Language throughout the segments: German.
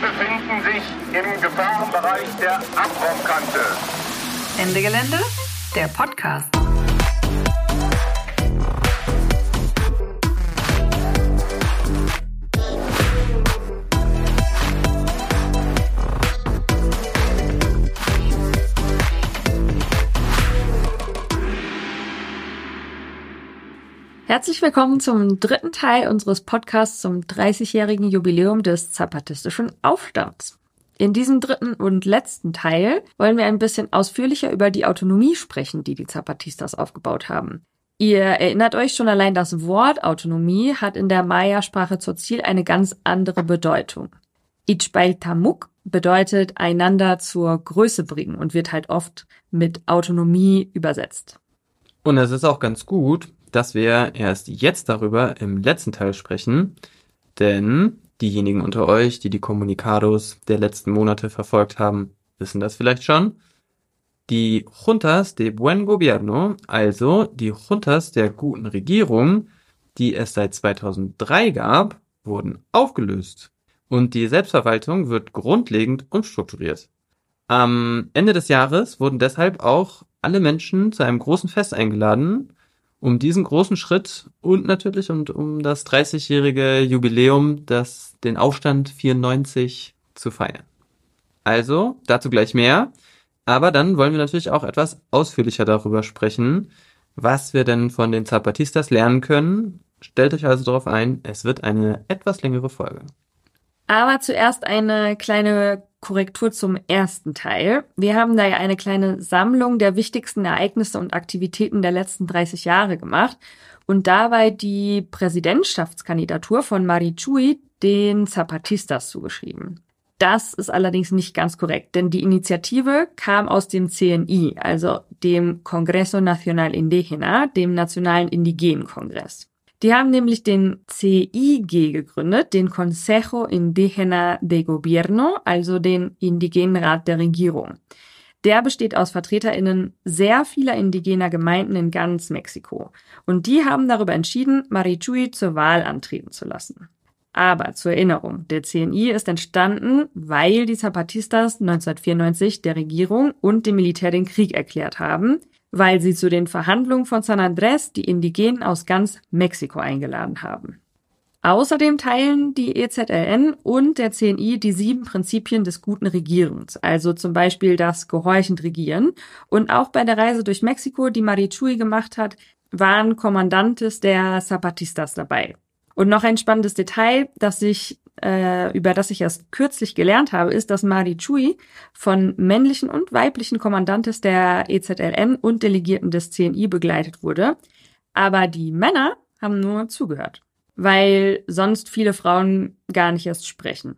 Befinden sich im Gefahrenbereich der Abraumkante. Ende Gelände, der Podcast. Herzlich willkommen zum dritten Teil unseres Podcasts zum 30-jährigen Jubiläum des zapatistischen Aufstands. In diesem dritten und letzten Teil wollen wir ein bisschen ausführlicher über die Autonomie sprechen, die die Zapatistas aufgebaut haben. Ihr erinnert euch schon allein, das Wort Autonomie hat in der Maya-Sprache zur Ziel eine ganz andere Bedeutung. Ichbaitamuk bedeutet einander zur Größe bringen und wird halt oft mit Autonomie übersetzt. Und es ist auch ganz gut, dass wir erst jetzt darüber im letzten Teil sprechen, denn diejenigen unter euch, die die Communicados der letzten Monate verfolgt haben, wissen das vielleicht schon. Die Juntas de Buen Gobierno, also die Juntas der guten Regierung, die es seit 2003 gab, wurden aufgelöst und die Selbstverwaltung wird grundlegend umstrukturiert. Am Ende des Jahres wurden deshalb auch alle Menschen zu einem großen Fest eingeladen, um diesen großen Schritt und natürlich und um das 30-jährige Jubiläum, das den Aufstand 94 zu feiern. Also, dazu gleich mehr. Aber dann wollen wir natürlich auch etwas ausführlicher darüber sprechen, was wir denn von den Zapatistas lernen können. Stellt euch also darauf ein, es wird eine etwas längere Folge. Aber zuerst eine kleine Korrektur zum ersten Teil. Wir haben da ja eine kleine Sammlung der wichtigsten Ereignisse und Aktivitäten der letzten 30 Jahre gemacht und dabei die Präsidentschaftskandidatur von Marichui den Zapatistas zugeschrieben. Das ist allerdings nicht ganz korrekt, denn die Initiative kam aus dem CNI, also dem Congreso Nacional Indígena, dem Nationalen Indigenen Kongress. Die haben nämlich den CIG gegründet, den Consejo Indígena de Gobierno, also den Indigenen Rat der Regierung. Der besteht aus VertreterInnen sehr vieler indigener Gemeinden in ganz Mexiko. Und die haben darüber entschieden, Marichui zur Wahl antreten zu lassen. Aber zur Erinnerung, der CNI ist entstanden, weil die Zapatistas 1994 der Regierung und dem Militär den Krieg erklärt haben, weil sie zu den Verhandlungen von San Andrés die Indigenen aus ganz Mexiko eingeladen haben. Außerdem teilen die EZLN und der CNI die sieben Prinzipien des guten Regierens, also zum Beispiel das gehorchend Regieren. Und auch bei der Reise durch Mexiko, die Marichui gemacht hat, waren Kommandantes der Zapatistas dabei. Und noch ein spannendes Detail, das ich äh, über das ich erst kürzlich gelernt habe, ist, dass Mari Chui von männlichen und weiblichen Kommandantes der EZLN und Delegierten des CNI begleitet wurde. Aber die Männer haben nur zugehört, weil sonst viele Frauen gar nicht erst sprechen.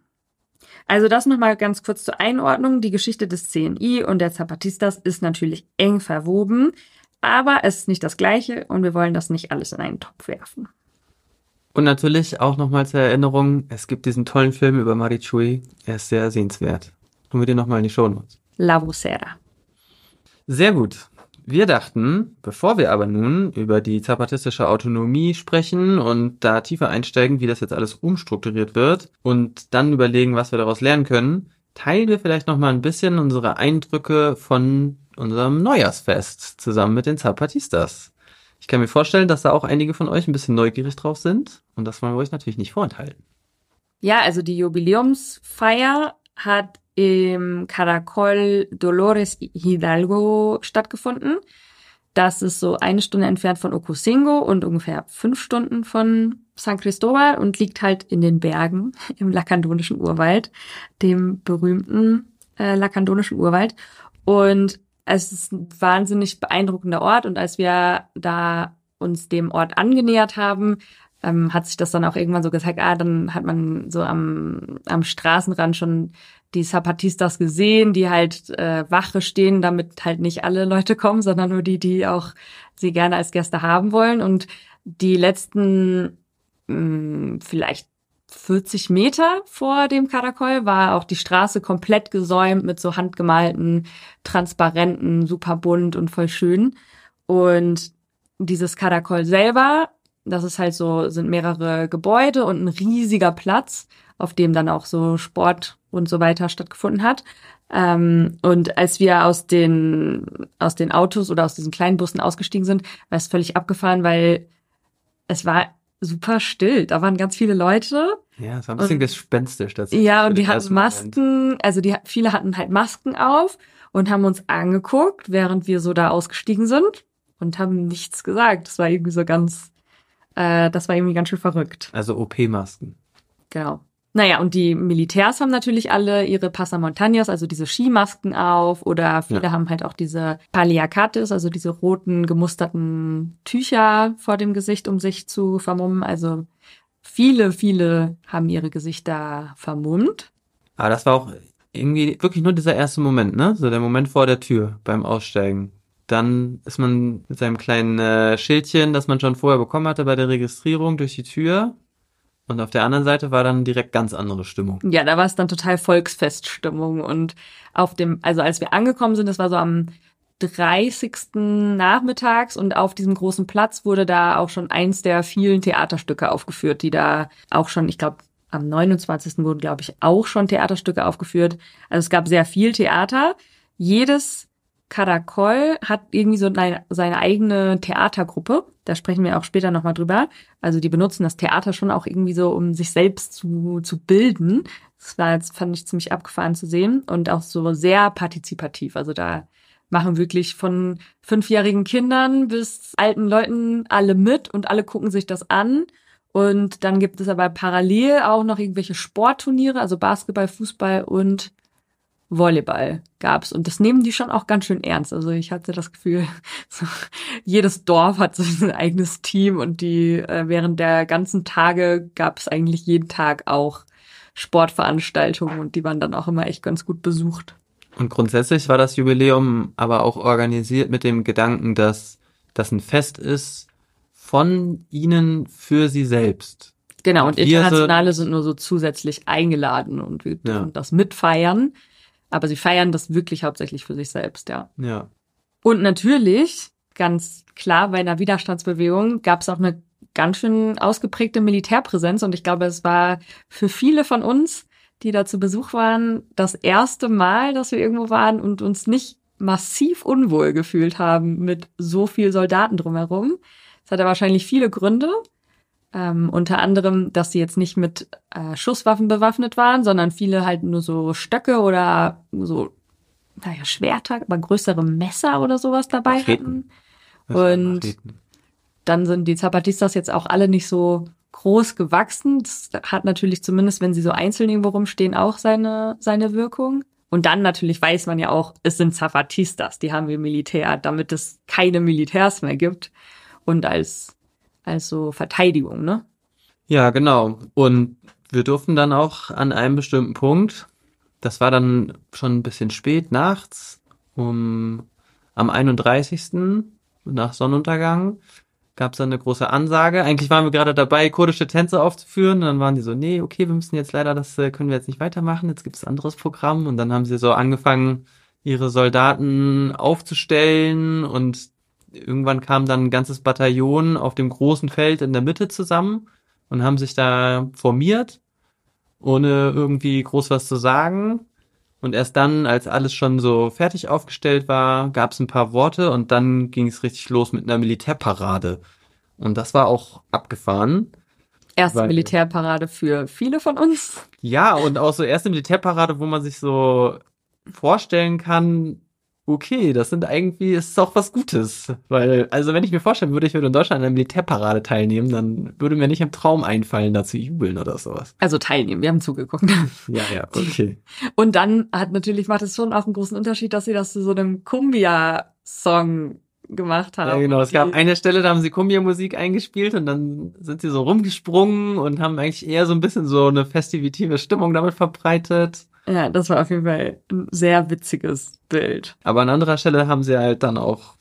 Also das nochmal ganz kurz zur Einordnung. Die Geschichte des CNI und der Zapatistas ist natürlich eng verwoben, aber es ist nicht das Gleiche und wir wollen das nicht alles in einen Topf werfen. Und natürlich auch nochmal zur Erinnerung, es gibt diesen tollen Film über Marichui. Er ist sehr sehenswert. Tun wir dir nochmal in die Show Notes. La Vocera. Sehr gut. Wir dachten, bevor wir aber nun über die zapatistische Autonomie sprechen und da tiefer einsteigen, wie das jetzt alles umstrukturiert wird und dann überlegen, was wir daraus lernen können, teilen wir vielleicht nochmal ein bisschen unsere Eindrücke von unserem Neujahrsfest zusammen mit den Zapatistas. Ich kann mir vorstellen, dass da auch einige von euch ein bisschen neugierig drauf sind und das wollen wir euch natürlich nicht vorenthalten. Ja, also die Jubiläumsfeier hat im Caracol Dolores Hidalgo stattgefunden. Das ist so eine Stunde entfernt von Ocosingo und ungefähr fünf Stunden von San Cristobal und liegt halt in den Bergen im lakandonischen Urwald, dem berühmten äh, lakandonischen Urwald. Und es ist ein wahnsinnig beeindruckender Ort und als wir da uns dem Ort angenähert haben, ähm, hat sich das dann auch irgendwann so gezeigt, ah, dann hat man so am, am Straßenrand schon die Zapatistas gesehen, die halt äh, Wache stehen, damit halt nicht alle Leute kommen, sondern nur die, die auch sie gerne als Gäste haben wollen. Und die letzten mh, mm, vielleicht 40 Meter vor dem Karakol war auch die Straße komplett gesäumt mit so handgemalten, transparenten, super bunt und voll schön. Und dieses Karakol selber, das ist halt so, sind mehrere Gebäude und ein riesiger Platz, auf dem dann auch so Sport und so weiter stattgefunden hat. Ähm, und als wir aus den, aus den Autos oder aus diesen kleinen Bussen ausgestiegen sind, war es völlig abgefahren, weil es war super still. Da waren ganz viele Leute. Ja, es war ein bisschen Und- gespenstisch tatsächlich. Ja, und die hatten ersten Moment. Masken, also die viele hatten halt Masken auf und haben uns angeguckt, während wir so da ausgestiegen sind und haben nichts gesagt. Das war irgendwie so ganz, äh, das war irgendwie ganz schön verrückt. Also OP-Masken. Genau. Naja, und die Militärs haben natürlich alle ihre Passamontañas, also diese Skimasken auf, oder viele Ja. haben halt auch diese Paliacates, also diese roten gemusterten Tücher vor dem Gesicht, um sich zu vermummen. Also viele, viele haben ihre Gesichter vermummt. Aber das war auch irgendwie wirklich nur dieser erste Moment, ne? So der Moment vor der Tür beim Aussteigen. Dann ist man mit seinem kleinen äh, Schildchen, das man schon vorher bekommen hatte bei der Registrierung, durch die Tür. Und auf der anderen Seite war dann direkt ganz andere Stimmung. Ja, da war es dann total Volksfeststimmung und auf dem, also als wir angekommen sind, das war so am 30. nachmittags und auf diesem großen Platz wurde da auch schon eins der vielen Theaterstücke aufgeführt, die da auch schon, ich glaube, am 29. wurden, glaube ich, auch schon Theaterstücke aufgeführt. Also es gab sehr viel Theater. Jedes Karakol hat irgendwie so eine, seine eigene Theatergruppe. Da sprechen wir auch später nochmal drüber. Also die benutzen das Theater schon auch irgendwie so, um sich selbst zu, zu bilden. Das war jetzt, fand ich ziemlich abgefahren zu sehen und auch so sehr partizipativ. Also da machen wirklich von fünfjährigen Kindern bis alten Leuten alle mit und alle gucken sich das an. Und dann gibt es aber parallel auch noch irgendwelche Sportturniere, also Basketball, Fußball und Volleyball gab's. Und das nehmen die schon auch ganz schön ernst. Also ich hatte das Gefühl, so, jedes Dorf hat so sein eigenes Team und die äh, während der ganzen Tage gab es eigentlich jeden Tag auch Sportveranstaltungen und die waren dann auch immer echt ganz gut besucht. Und grundsätzlich war das Jubiläum aber auch organisiert mit dem Gedanken, dass das ein Fest ist von ihnen für sie selbst. Genau, und Wir Internationale sind nur so zusätzlich eingeladen und wir Ja. dürfen das mitfeiern. Aber sie feiern das wirklich hauptsächlich für sich selbst, ja. Ja. Und natürlich, ganz klar, bei einer Widerstandsbewegung gab es auch eine ganz schön ausgeprägte Militärpräsenz. Und ich glaube, es war für viele von uns, die da zu Besuch waren, das erste Mal, dass wir irgendwo waren und uns nicht massiv unwohl gefühlt haben mit so viel Soldaten drumherum. Es hatte wahrscheinlich viele Gründe. Ähm, unter anderem, dass sie jetzt nicht mit äh, Schusswaffen bewaffnet waren, sondern viele halt nur so Stöcke oder so, naja, Schwerter, aber größere Messer oder sowas dabei Macheten. hatten. Und- Macheten. Dann sind die Zapatistas jetzt auch alle nicht so groß gewachsen. Das hat natürlich zumindest, wenn sie so einzeln irgendwo rumstehen, auch seine, seine Wirkung. Und dann natürlich weiß man ja auch, es sind Zapatistas, die haben wir Militär, damit es keine Militärs mehr gibt. Und als, als so Verteidigung, ne? Ja, genau. Und wir durften dann auch an einem bestimmten Punkt, das war dann schon ein bisschen spät nachts, um am 31. nach Sonnenuntergang, gab es dann eine große Ansage. Eigentlich waren wir gerade dabei, kurdische Tänze aufzuführen. Und dann waren die so, nee, okay, wir müssen jetzt leider, das äh, können wir jetzt nicht weitermachen. Jetzt gibt es ein anderes Programm. Und dann haben sie so angefangen, ihre Soldaten aufzustellen. Und irgendwann kam dann ein ganzes Bataillon auf dem großen Feld in der Mitte zusammen und haben sich da formiert, ohne irgendwie groß was zu sagen. Und erst dann, als alles schon so fertig aufgestellt war, gab es ein paar Worte und dann ging es richtig los mit einer Militärparade. Und das war auch abgefahren. Erste Weil- Militärparade für viele von uns. Ja, und auch so erste Militärparade, wo man sich so vorstellen kann, okay, das sind irgendwie, ist auch was Gutes. Weil, also wenn ich mir vorstellen würde, ich würde in Deutschland an einer Militärparade teilnehmen, dann würde mir nicht im Traum einfallen, da zu jubeln oder sowas. Also teilnehmen, wir haben zugeguckt. Ja, ja, okay. Und dann hat natürlich, macht es schon auch einen großen Unterschied, dass sie das zu so einem Kumbia-Song gemacht haben. Ja, genau. Es gab eine Stelle, da haben sie Kumbia-Musik eingespielt und dann sind sie so rumgesprungen und haben eigentlich eher so ein bisschen so eine festivitive Stimmung damit verbreitet. Ja, das war auf jeden Fall ein sehr witziges Bild. Aber an anderer Stelle haben sie halt dann auch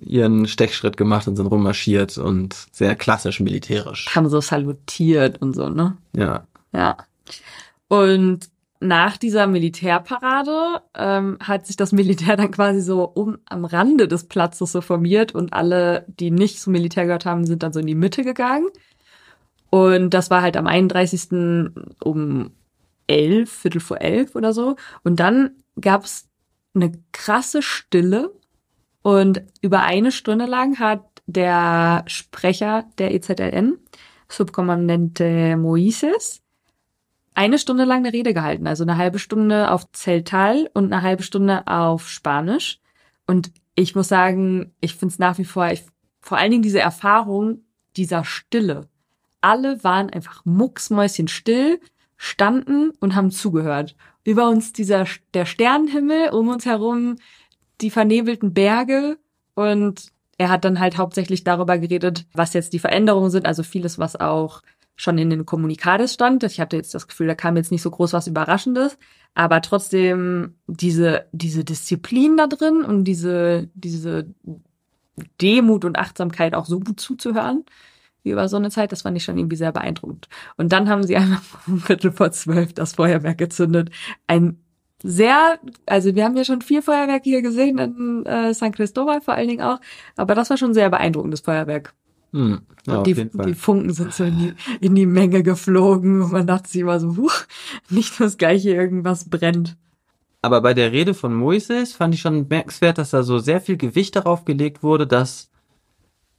ihren Stechschritt gemacht und sind rummarschiert und sehr klassisch militärisch. Haben so salutiert und so, ne? Ja. Ja. Und nach dieser Militärparade ähm, hat sich das Militär dann quasi so um am Rande des Platzes so formiert und alle, die nicht zum Militär gehört haben, sind dann so in die Mitte gegangen. Und das war halt am 31. um elf, Viertel vor elf oder so. Und dann gab's eine krasse Stille. Und über eine Stunde lang hat der Sprecher der EZLN, Subkommandante Moises, eine Stunde lang eine Rede gehalten. Also eine halbe Stunde auf Zeltal und eine halbe Stunde auf Spanisch. Und ich muss sagen, ich finde es nach wie vor, ich, vor allen Dingen diese Erfahrung dieser Stille. Alle waren einfach mucksmäuschen still, standen und haben zugehört. Über uns dieser, der Sternenhimmel, um uns herum die vernebelten Berge und er hat dann halt hauptsächlich darüber geredet, was jetzt die Veränderungen sind, also vieles, was auch schon in den Kommunikades stand. Ich hatte jetzt das Gefühl, da kam jetzt nicht so groß was Überraschendes, aber trotzdem diese, diese Disziplin da drin und diese, diese Demut und Achtsamkeit auch so gut zuzuhören über so eine Zeit, das fand ich schon irgendwie sehr beeindruckend. Und dann haben sie einfach um Viertel vor zwölf das Feuerwerk gezündet. Ein sehr, also wir haben ja schon viel Feuerwerk hier gesehen in äh, San Cristobal vor allen Dingen auch, aber das war schon sehr beeindruckendes Feuerwerk. Hm, ja, und die, die Funken sind so in die, in die Menge geflogen und man dachte sich immer so, huch, nicht das gleiche irgendwas brennt. Aber bei der Rede von Moises fand ich schon merkenswert, dass da so sehr viel Gewicht darauf gelegt wurde, dass,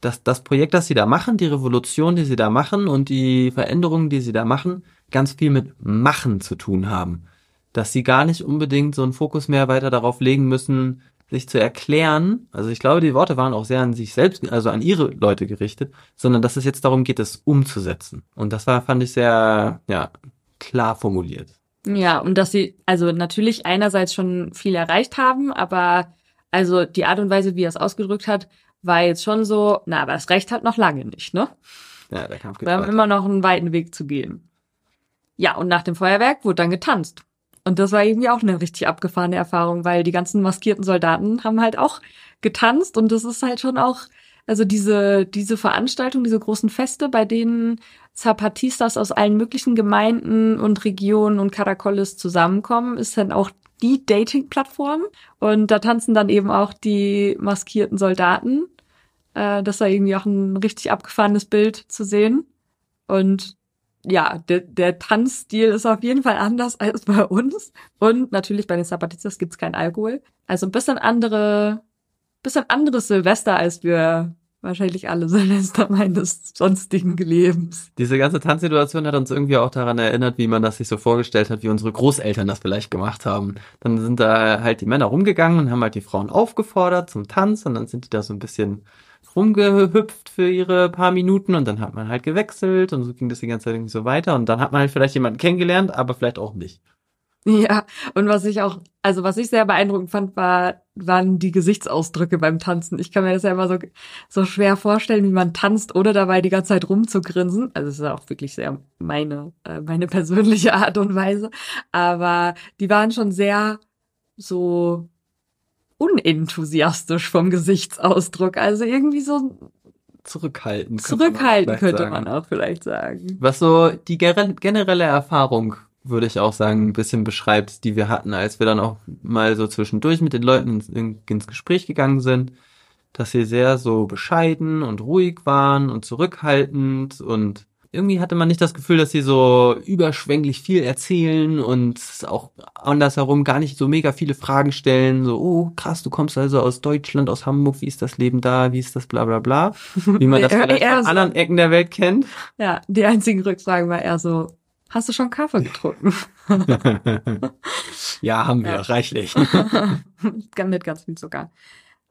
dass das Projekt, das sie da machen, die Revolution, die sie da machen und die Veränderungen, die sie da machen, ganz viel mit Machen zu tun haben dass sie gar nicht unbedingt so einen Fokus mehr weiter darauf legen müssen, sich zu erklären. Also ich glaube, die Worte waren auch sehr an sich selbst, also an ihre Leute gerichtet, sondern dass es jetzt darum geht, es umzusetzen. Und das war, fand ich sehr, ja, klar formuliert. Ja, und dass sie also natürlich einerseits schon viel erreicht haben, aber also die Art und Weise, wie er es ausgedrückt hat, war jetzt schon so, na, aber es reicht halt noch lange nicht, ne? Ja, der Kampf geht Wir haben weiter. immer noch einen weiten Weg zu gehen. Ja, und nach dem Feuerwerk wurde dann getanzt. Und das war irgendwie auch eine richtig abgefahrene Erfahrung, weil die ganzen maskierten Soldaten haben halt auch getanzt und das ist halt schon auch, also diese, diese Veranstaltung, diese großen Feste, bei denen Zapatistas aus allen möglichen Gemeinden und Regionen und Caracoles zusammenkommen, ist dann auch die Dating-Plattform. Und da tanzen dann eben auch die maskierten Soldaten. Äh, das war irgendwie auch ein richtig abgefahrenes Bild zu sehen. Und ja, der, der Tanzstil ist auf jeden Fall anders als bei uns. Und natürlich bei den Zapatistas gibt's keinen Alkohol. Also ein bisschen andere, bisschen anderes Silvester, als wir wahrscheinlich alle Silvester meines sonstigen Lebens. Diese ganze Tanzsituation hat uns irgendwie auch daran erinnert, wie man das sich so vorgestellt hat, wie unsere Großeltern das vielleicht gemacht haben. Dann sind da halt die Männer rumgegangen und haben halt die Frauen aufgefordert zum Tanz und dann sind die da so ein bisschen rumgehüpft für ihre paar Minuten und dann hat man halt gewechselt und so ging das die ganze Zeit irgendwie so weiter und dann hat man halt vielleicht jemanden kennengelernt, aber vielleicht auch nicht. Ja, und was ich auch, also was ich sehr beeindruckend fand, war, waren die Gesichtsausdrücke beim Tanzen. Ich kann mir das ja immer so, so schwer vorstellen, wie man tanzt, ohne dabei die ganze Zeit rumzugrinsen. Also es ist auch wirklich sehr meine, äh, meine persönliche Art und Weise. Aber die waren schon sehr so unenthusiastisch vom Gesichtsausdruck. Also irgendwie so Zurückhaltend. zurückhaltend könnte sagen. man auch vielleicht sagen. Was so die generelle Erfahrung, würde ich auch sagen, ein bisschen beschreibt, die wir hatten, als wir dann auch mal so zwischendurch mit den Leuten ins, in, ins Gespräch gegangen sind, dass sie sehr so bescheiden und ruhig waren und zurückhaltend und irgendwie hatte man nicht das Gefühl, dass sie so überschwänglich viel erzählen und auch andersherum gar nicht so mega viele Fragen stellen, so, oh krass, du kommst also aus Deutschland, aus Hamburg, wie ist das Leben da, wie ist das bla bla bla, wie man das vielleicht von so. anderen Ecken der Welt kennt. Ja, die einzigen Rückfragen war eher so, hast du schon Kaffee getrunken? ja, haben wir, Ja. reichlich. Mit ganz viel Zucker.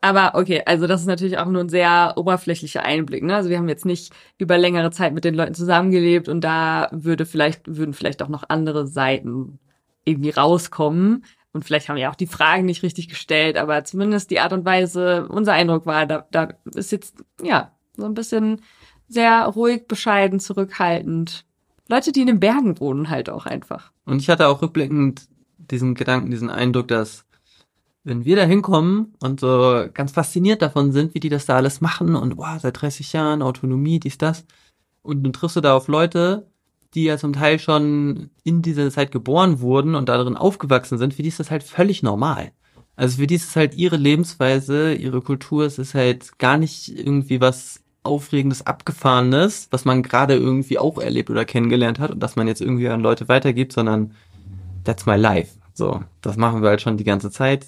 Aber okay, also das ist natürlich auch nur ein sehr oberflächlicher Einblick. Ne? Also wir haben jetzt nicht über längere Zeit mit den Leuten zusammengelebt und da würde vielleicht, würden vielleicht auch noch andere Seiten irgendwie rauskommen. Und vielleicht haben wir auch die Fragen nicht richtig gestellt, aber zumindest die Art und Weise, unser Eindruck war, da, da ist jetzt, ja, so ein bisschen sehr ruhig, bescheiden, zurückhaltend. Leute, die in den Bergen wohnen, halt auch einfach. Und ich hatte auch rückblickend diesen Gedanken, diesen Eindruck, dass wenn wir da hinkommen und so ganz fasziniert davon sind, wie die das da alles machen und wow, seit 30 Jahren Autonomie, dies, das. Und dann triffst du da auf Leute, die ja zum Teil schon in dieser Zeit geboren wurden und darin aufgewachsen sind, für die ist das halt völlig normal. Also für die ist es halt ihre Lebensweise, ihre Kultur, es ist halt gar nicht irgendwie was Aufregendes, Abgefahrenes, was man gerade irgendwie auch erlebt oder kennengelernt hat und das man jetzt irgendwie an Leute weitergibt, sondern that's my life. So, das machen wir halt schon die ganze Zeit.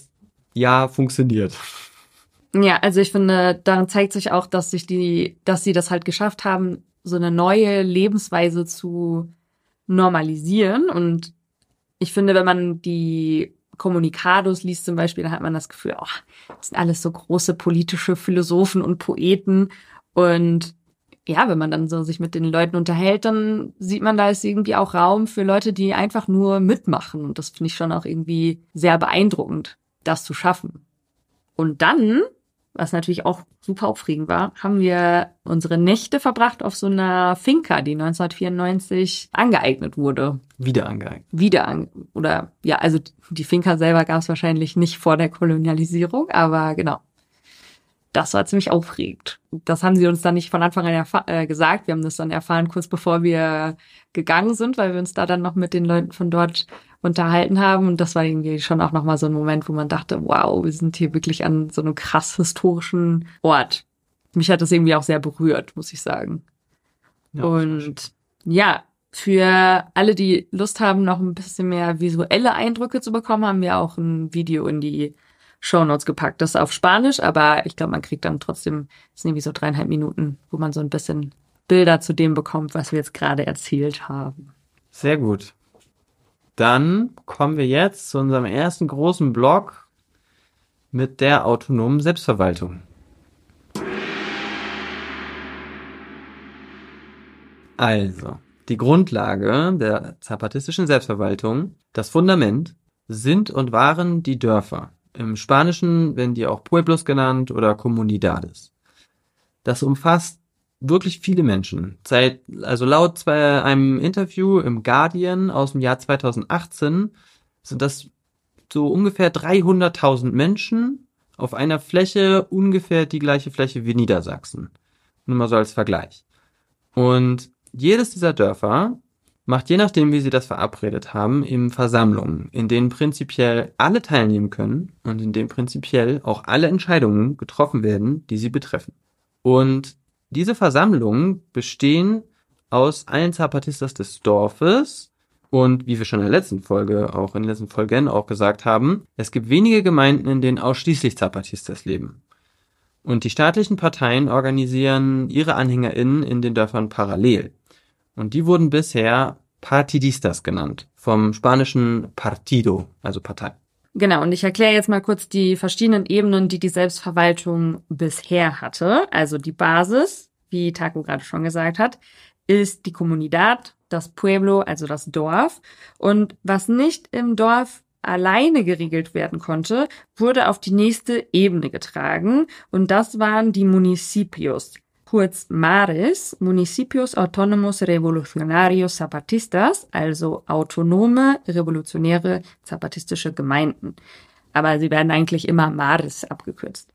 Ja, funktioniert. Ja, also ich finde, daran zeigt sich auch, dass sich die, dass sie das halt geschafft haben, so eine neue Lebensweise zu normalisieren. Und ich finde, wenn man die Kommunikados liest zum Beispiel, dann hat man das Gefühl, oh, das sind alles so große politische Philosophen und Poeten. Und ja, wenn man dann so sich mit den Leuten unterhält, dann sieht man, da ist irgendwie auch Raum für Leute, die einfach nur mitmachen. Und das finde ich schon auch irgendwie sehr beeindruckend, das zu schaffen. Und dann was natürlich auch super aufregend war, haben wir unsere Nächte verbracht auf so einer Finca, die 1994 angeeignet wurde. Wieder angeeignet. Wieder an, oder ja, also die Finca selber gab es wahrscheinlich nicht vor der Kolonialisierung, aber genau. Das war ziemlich aufregend. Das haben sie uns dann nicht von Anfang an äh, gesagt. Wir haben das dann erfahren, kurz bevor wir gegangen sind, weil wir uns da dann noch mit den Leuten von dort unterhalten haben. Und das war irgendwie schon auch nochmal so ein Moment, wo man dachte, wow, wir sind hier wirklich an so einem krass historischen Ort. Mich hat das irgendwie auch sehr berührt, muss ich sagen. Ja, und ja, für alle, die Lust haben, noch ein bisschen mehr visuelle Eindrücke zu bekommen, haben wir auch ein Video in die Show Notes gepackt. Das ist auf Spanisch, aber ich glaube, man kriegt dann trotzdem, das sind irgendwie so dreieinhalb Minuten, wo man so ein bisschen Bilder zu dem bekommt, was wir jetzt gerade erzählt haben. Sehr gut. Dann kommen wir jetzt zu unserem ersten großen Block mit der autonomen Selbstverwaltung. Also, die Grundlage der zapatistischen Selbstverwaltung, das Fundament, sind und waren die Dörfer. Im Spanischen werden die auch Pueblos genannt oder Comunidades. Das umfasst wirklich viele Menschen. Seit, also laut zwei, einem Interview im Guardian aus dem Jahr 2018 sind das so ungefähr 300.000 Menschen auf einer Fläche ungefähr die gleiche Fläche wie Niedersachsen. Nur mal so als Vergleich. Und jedes dieser Dörfer macht je nachdem, wie sie das verabredet haben, eben Versammlungen, in denen prinzipiell alle teilnehmen können und in denen prinzipiell auch alle Entscheidungen getroffen werden, die sie betreffen. Und diese Versammlungen bestehen aus allen Zapatistas des Dorfes und wie wir schon in der letzten Folge, auch in den letzten Folgen auch gesagt haben, es gibt wenige Gemeinden, in denen ausschließlich Zapatistas leben. Und die staatlichen Parteien organisieren ihre AnhängerInnen in den Dörfern parallel. Und die wurden bisher Partidistas genannt, vom spanischen Partido, also Partei. Genau, und ich erkläre jetzt mal kurz die verschiedenen Ebenen, die die Selbstverwaltung bisher hatte. Also die Basis, wie Taco gerade schon gesagt hat, ist die Comunidad, das Pueblo, also das Dorf. Und was nicht im Dorf alleine geregelt werden konnte, wurde auf die nächste Ebene getragen. Und das waren die Municipios kurz MARES, Municipios Autónomos Revolucionarios Zapatistas, also autonome revolutionäre zapatistische Gemeinden. Aber sie werden eigentlich immer MARES abgekürzt.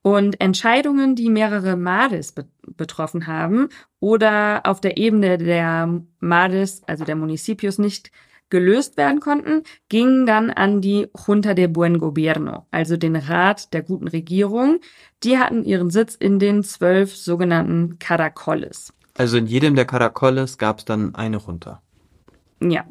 Und Entscheidungen, die mehrere MARES be betroffen haben oder auf der Ebene der MARES, also der Municipios, nicht gelöst werden konnten, gingen dann an die Junta de Buen Gobierno, also den Rat der guten Regierung. Die hatten ihren Sitz in den zwölf sogenannten Caracoles. Also in jedem der Caracoles gab es dann eine Junta. Ja.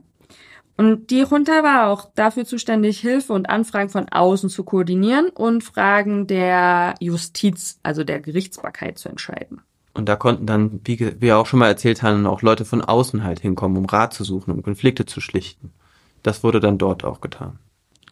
Und die Junta war auch dafür zuständig, Hilfe und Anfragen von außen zu koordinieren und Fragen der Justiz, also der Gerichtsbarkeit zu entscheiden. Und da konnten dann, wie wir auch schon mal erzählt haben, auch Leute von außen halt hinkommen, um Rat zu suchen, um Konflikte zu schlichten. Das wurde dann dort auch getan.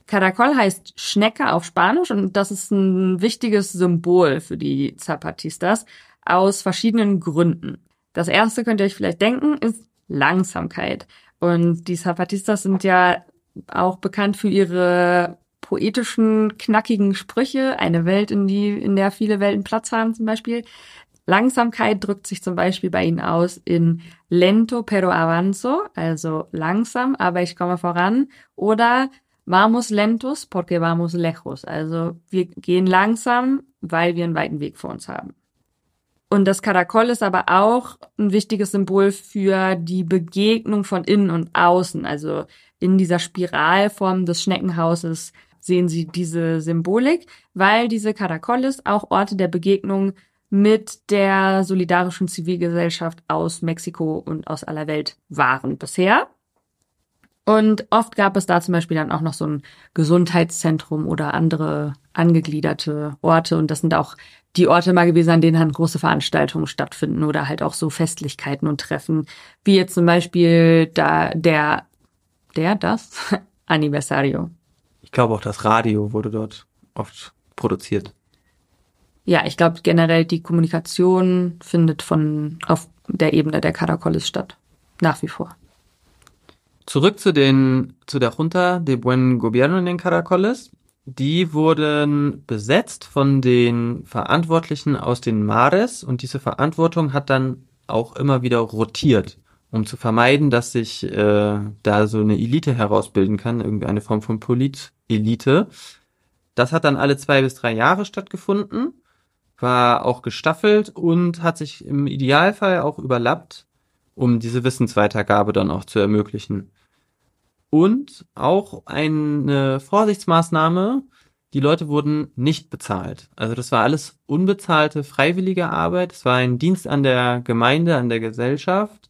Caracol heißt Schnecke auf Spanisch und das ist ein wichtiges Symbol für die Zapatistas aus verschiedenen Gründen. Das erste könnt ihr euch vielleicht denken, ist Langsamkeit. Und die Zapatistas sind ja auch bekannt für ihre poetischen, knackigen Sprüche. Eine Welt, in die, in der viele Welten Platz haben zum Beispiel. Langsamkeit drückt sich zum Beispiel bei ihnen aus in lento pero avanzo, also langsam, aber ich komme voran, oder vamos lentos porque vamos lejos, also wir gehen langsam, weil wir einen weiten Weg vor uns haben. Und das Karakol ist aber auch ein wichtiges Symbol für die Begegnung von innen und außen. Also in dieser Spiralform des Schneckenhauses sehen Sie diese Symbolik, weil diese Karakolis auch Orte der Begegnung mit der solidarischen Zivilgesellschaft aus Mexiko und aus aller Welt waren bisher. Und oft gab es da zum Beispiel dann auch noch so ein Gesundheitszentrum oder andere angegliederte Orte. Und das sind auch die Orte mal gewesen, an denen dann große Veranstaltungen stattfinden oder halt auch so Festlichkeiten und Treffen, wie jetzt zum Beispiel da der, der, das Anniversario. Ich glaube auch das Radio wurde dort oft produziert. Ja, ich glaube generell die Kommunikation findet von auf der Ebene der Caracoles statt. Nach wie vor. Zurück zu den, zu der Junta de Buen Gobierno in den Caracoles. Die wurden besetzt von den Verantwortlichen aus den Mares und diese Verantwortung hat dann auch immer wieder rotiert, um zu vermeiden, dass sich äh, da so eine Elite herausbilden kann, irgendeine Form von Politelite. Das hat dann alle zwei bis drei Jahre stattgefunden, war auch gestaffelt und hat sich im Idealfall auch überlappt, um diese Wissensweitergabe dann auch zu ermöglichen. Und auch eine Vorsichtsmaßnahme, die Leute wurden nicht bezahlt. Also das war alles unbezahlte, freiwillige Arbeit. Es war ein Dienst an der Gemeinde, an der Gesellschaft.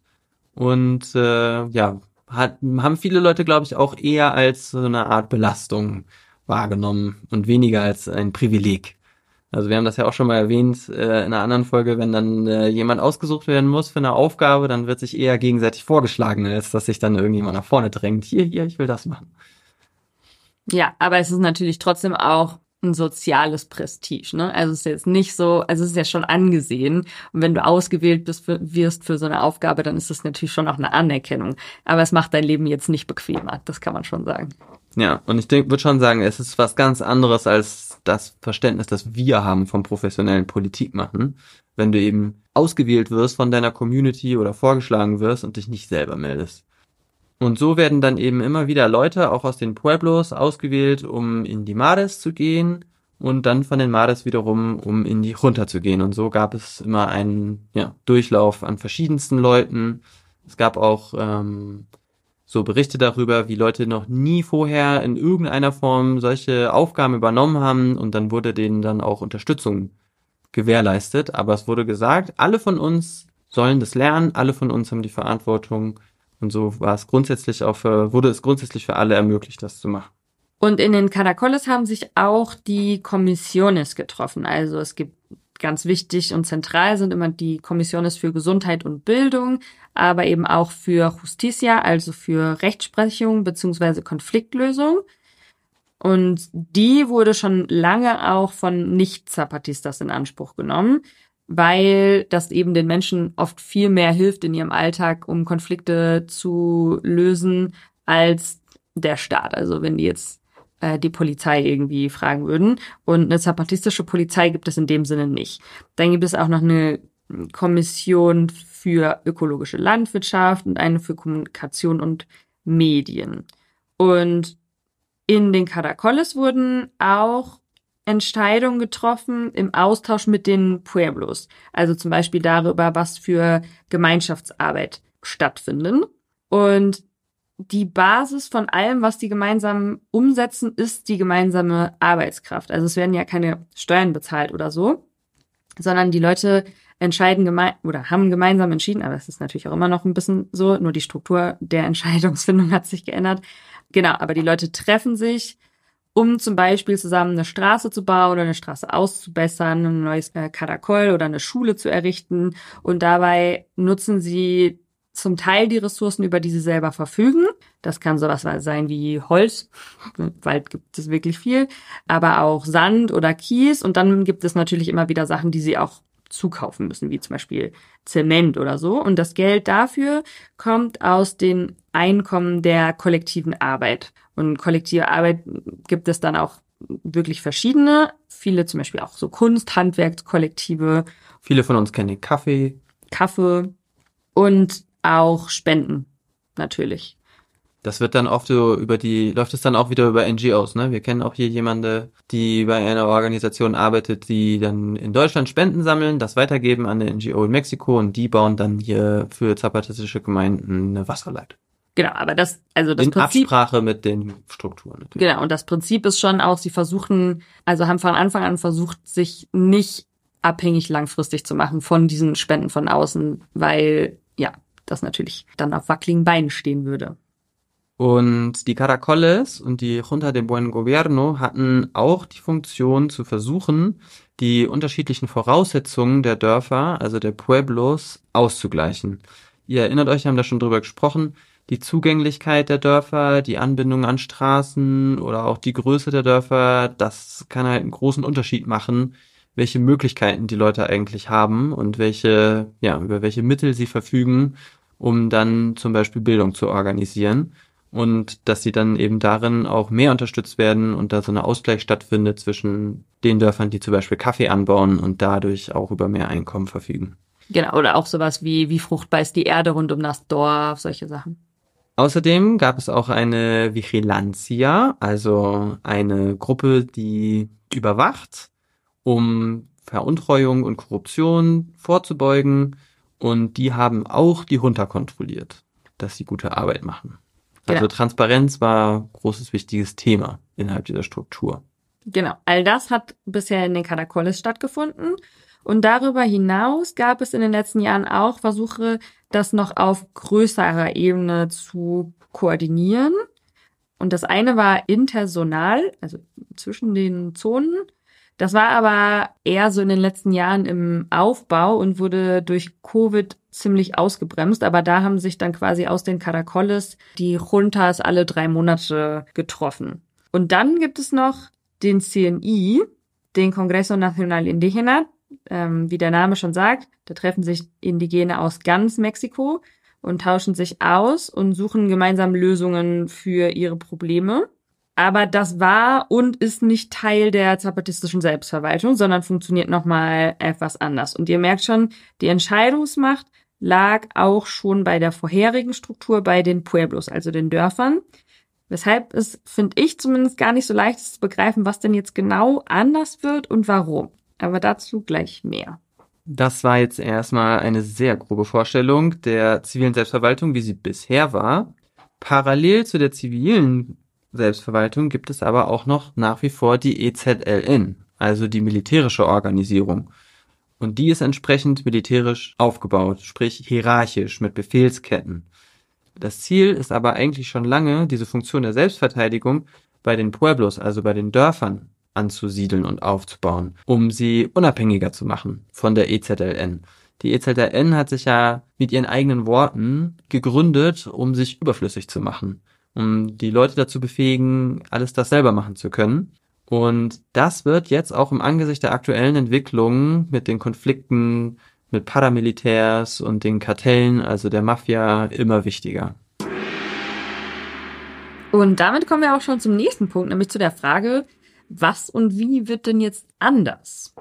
Und äh, ja, hat, haben viele Leute, glaube ich, auch eher als so eine Art Belastung wahrgenommen und weniger als ein Privileg. Also wir haben das ja auch schon mal erwähnt äh, in einer anderen Folge, wenn dann äh, jemand ausgesucht werden muss für eine Aufgabe, dann wird sich eher gegenseitig vorgeschlagen, als dass sich dann irgendjemand nach vorne drängt. Hier, hier, ich will das machen. Ja, aber es ist natürlich trotzdem auch ein soziales Prestige, ne? Also es ist jetzt nicht so, also es ist ja schon angesehen. Und wenn du ausgewählt bist, für, wirst für so eine Aufgabe, dann ist das natürlich schon auch eine Anerkennung. Aber es macht dein Leben jetzt nicht bequemer, das kann man schon sagen. Ja, und ich würde schon sagen, es ist was ganz anderes als das Verständnis, das wir haben vom professionellen Politik machen, wenn du eben ausgewählt wirst von deiner Community oder vorgeschlagen wirst und dich nicht selber meldest. Und so werden dann eben immer wieder Leute auch aus den Pueblos ausgewählt, um in die Mares zu gehen und dann von den Mares wiederum, um in die Junta zu gehen. Und so gab es immer einen ja, Durchlauf an verschiedensten Leuten. Es gab auch ähm, so Berichte darüber, wie Leute noch nie vorher in irgendeiner Form solche Aufgaben übernommen haben und dann wurde denen dann auch Unterstützung gewährleistet. Aber es wurde gesagt, alle von uns sollen das lernen, alle von uns haben die Verantwortung und so war es grundsätzlich auch für, wurde es grundsätzlich für alle ermöglicht, das zu machen. Und in den Caracoles haben sich auch die Kommissiones getroffen. Also es gibt ganz wichtig und zentral sind immer die Kommissiones für Gesundheit und Bildung, aber eben auch für Justicia, also für Rechtsprechung beziehungsweise Konfliktlösung. Und die wurde schon lange auch von Nicht-Zapatistas in Anspruch genommen, weil das eben den Menschen oft viel mehr hilft in ihrem Alltag, um Konflikte zu lösen, als der Staat. Also wenn die jetzt äh, die Polizei irgendwie fragen würden. Und eine zapatistische Polizei gibt es in dem Sinne nicht. Dann gibt es auch noch eine Kommission für ökologische Landwirtschaft und eine für Kommunikation und Medien. Und in den Caracoles wurden auch Entscheidungen getroffen im Austausch mit den Pueblos. Also zum Beispiel darüber, was für Gemeinschaftsarbeit stattfinden. Und die Basis von allem, was die gemeinsam umsetzen, ist die gemeinsame Arbeitskraft. Also es werden ja keine Steuern bezahlt oder so, sondern die Leute entscheiden gemein oder haben gemeinsam entschieden, aber es ist natürlich auch immer noch ein bisschen so, nur die Struktur der Entscheidungsfindung hat sich geändert. Genau, aber die Leute treffen sich, um zum Beispiel zusammen eine Straße zu bauen oder eine Straße auszubessern, ein neues äh, Karakol oder eine Schule zu errichten. Und dabei nutzen sie zum Teil die Ressourcen, über die sie selber verfügen. Das kann sowas sein wie Holz, Wald gibt es wirklich viel, aber auch Sand oder Kies. Und dann gibt es natürlich immer wieder Sachen, die sie auch zukaufen müssen, wie zum Beispiel Zement oder so. Und das Geld dafür kommt aus den Einkommen der kollektiven Arbeit. Und kollektive Arbeit gibt es dann auch wirklich verschiedene. Viele zum Beispiel auch so Kunst, Handwerkskollektive. Viele von uns kennen Kaffee. Kaffee und auch Spenden natürlich. Das wird dann oft so über die, läuft es dann auch wieder über NGOs, ne? Wir kennen auch hier jemanden, die bei einer Organisation arbeitet, die dann in Deutschland Spenden sammeln, das weitergeben an eine NGO in Mexiko und die bauen dann hier für zapatistische Gemeinden eine Wasserleitung. Genau, aber das, also das in Prinzip. Absprache mit den Strukturen. Natürlich. Genau, und das Prinzip ist schon auch, sie versuchen, also haben von Anfang an versucht, sich nicht abhängig langfristig zu machen von diesen Spenden von außen, weil das natürlich dann auf wackeligen Beinen stehen würde. Und die Caracoles und die Junta de Buen Gobierno hatten auch die Funktion zu versuchen, die unterschiedlichen Voraussetzungen der Dörfer, also der Pueblos, auszugleichen. Ihr erinnert euch, wir haben da schon drüber gesprochen, die Zugänglichkeit der Dörfer, die Anbindung an Straßen oder auch die Größe der Dörfer, das kann halt einen großen Unterschied machen, welche Möglichkeiten die Leute eigentlich haben und welche, ja, über welche Mittel sie verfügen, um dann zum Beispiel Bildung zu organisieren und dass sie dann eben darin auch mehr unterstützt werden und da so eine Ausgleich stattfindet zwischen den Dörfern, die zum Beispiel Kaffee anbauen und dadurch auch über mehr Einkommen verfügen. Genau, oder auch sowas wie, wie fruchtbar ist die Erde rund um das Dorf, solche Sachen. Außerdem gab es auch eine Vigilancia, also eine Gruppe, die überwacht, um Veruntreuung und Korruption vorzubeugen. Und die haben auch die Hunter kontrolliert, dass sie gute Arbeit machen. Also Genau. Transparenz war großes wichtiges Thema innerhalb dieser Struktur. Genau, all das hat bisher in den Karakoles stattgefunden. Und darüber hinaus gab es in den letzten Jahren auch Versuche, das noch auf größerer Ebene zu koordinieren. Und das eine war intersonal, also zwischen den Zonen. Das war aber eher so in den letzten Jahren im Aufbau und wurde durch Covid ziemlich ausgebremst. Aber da haben sich dann quasi aus den Karakoles die Juntas alle drei Monate getroffen. Und dann gibt es noch den CNI, den Congreso Nacional Indígena, ähm, wie der Name schon sagt. Da treffen sich Indigene aus ganz Mexiko und tauschen sich aus und suchen gemeinsam Lösungen für ihre Probleme. Aber das war und ist nicht Teil der zapatistischen Selbstverwaltung, sondern funktioniert nochmal etwas anders. Und ihr merkt schon, die Entscheidungsmacht lag auch schon bei der vorherigen Struktur bei den Pueblos, also den Dörfern. Weshalb es, finde ich zumindest, gar nicht so leicht ist zu begreifen, was denn jetzt genau anders wird und warum. Aber dazu gleich mehr. Das war jetzt erstmal eine sehr grobe Vorstellung der zivilen Selbstverwaltung, wie sie bisher war. Parallel zu der zivilen Selbstverwaltung gibt es aber auch noch nach wie vor die EZLN, also die militärische Organisierung. Und die ist entsprechend militärisch aufgebaut, sprich hierarchisch mit Befehlsketten. Das Ziel ist aber eigentlich schon lange, diese Funktion der Selbstverteidigung bei den Pueblos, also bei den Dörfern, anzusiedeln und aufzubauen, um sie unabhängiger zu machen von der EZLN. Die EZLN hat sich ja mit ihren eigenen Worten gegründet, um sich überflüssig zu machen, um die Leute dazu befähigen, alles das selber machen zu können. Und das wird jetzt auch im Angesicht der aktuellen Entwicklungen mit den Konflikten mit Paramilitärs und den Kartellen, also der Mafia, immer wichtiger. Und damit kommen wir auch schon zum nächsten Punkt, nämlich zu der Frage, was und wie wird denn jetzt anders?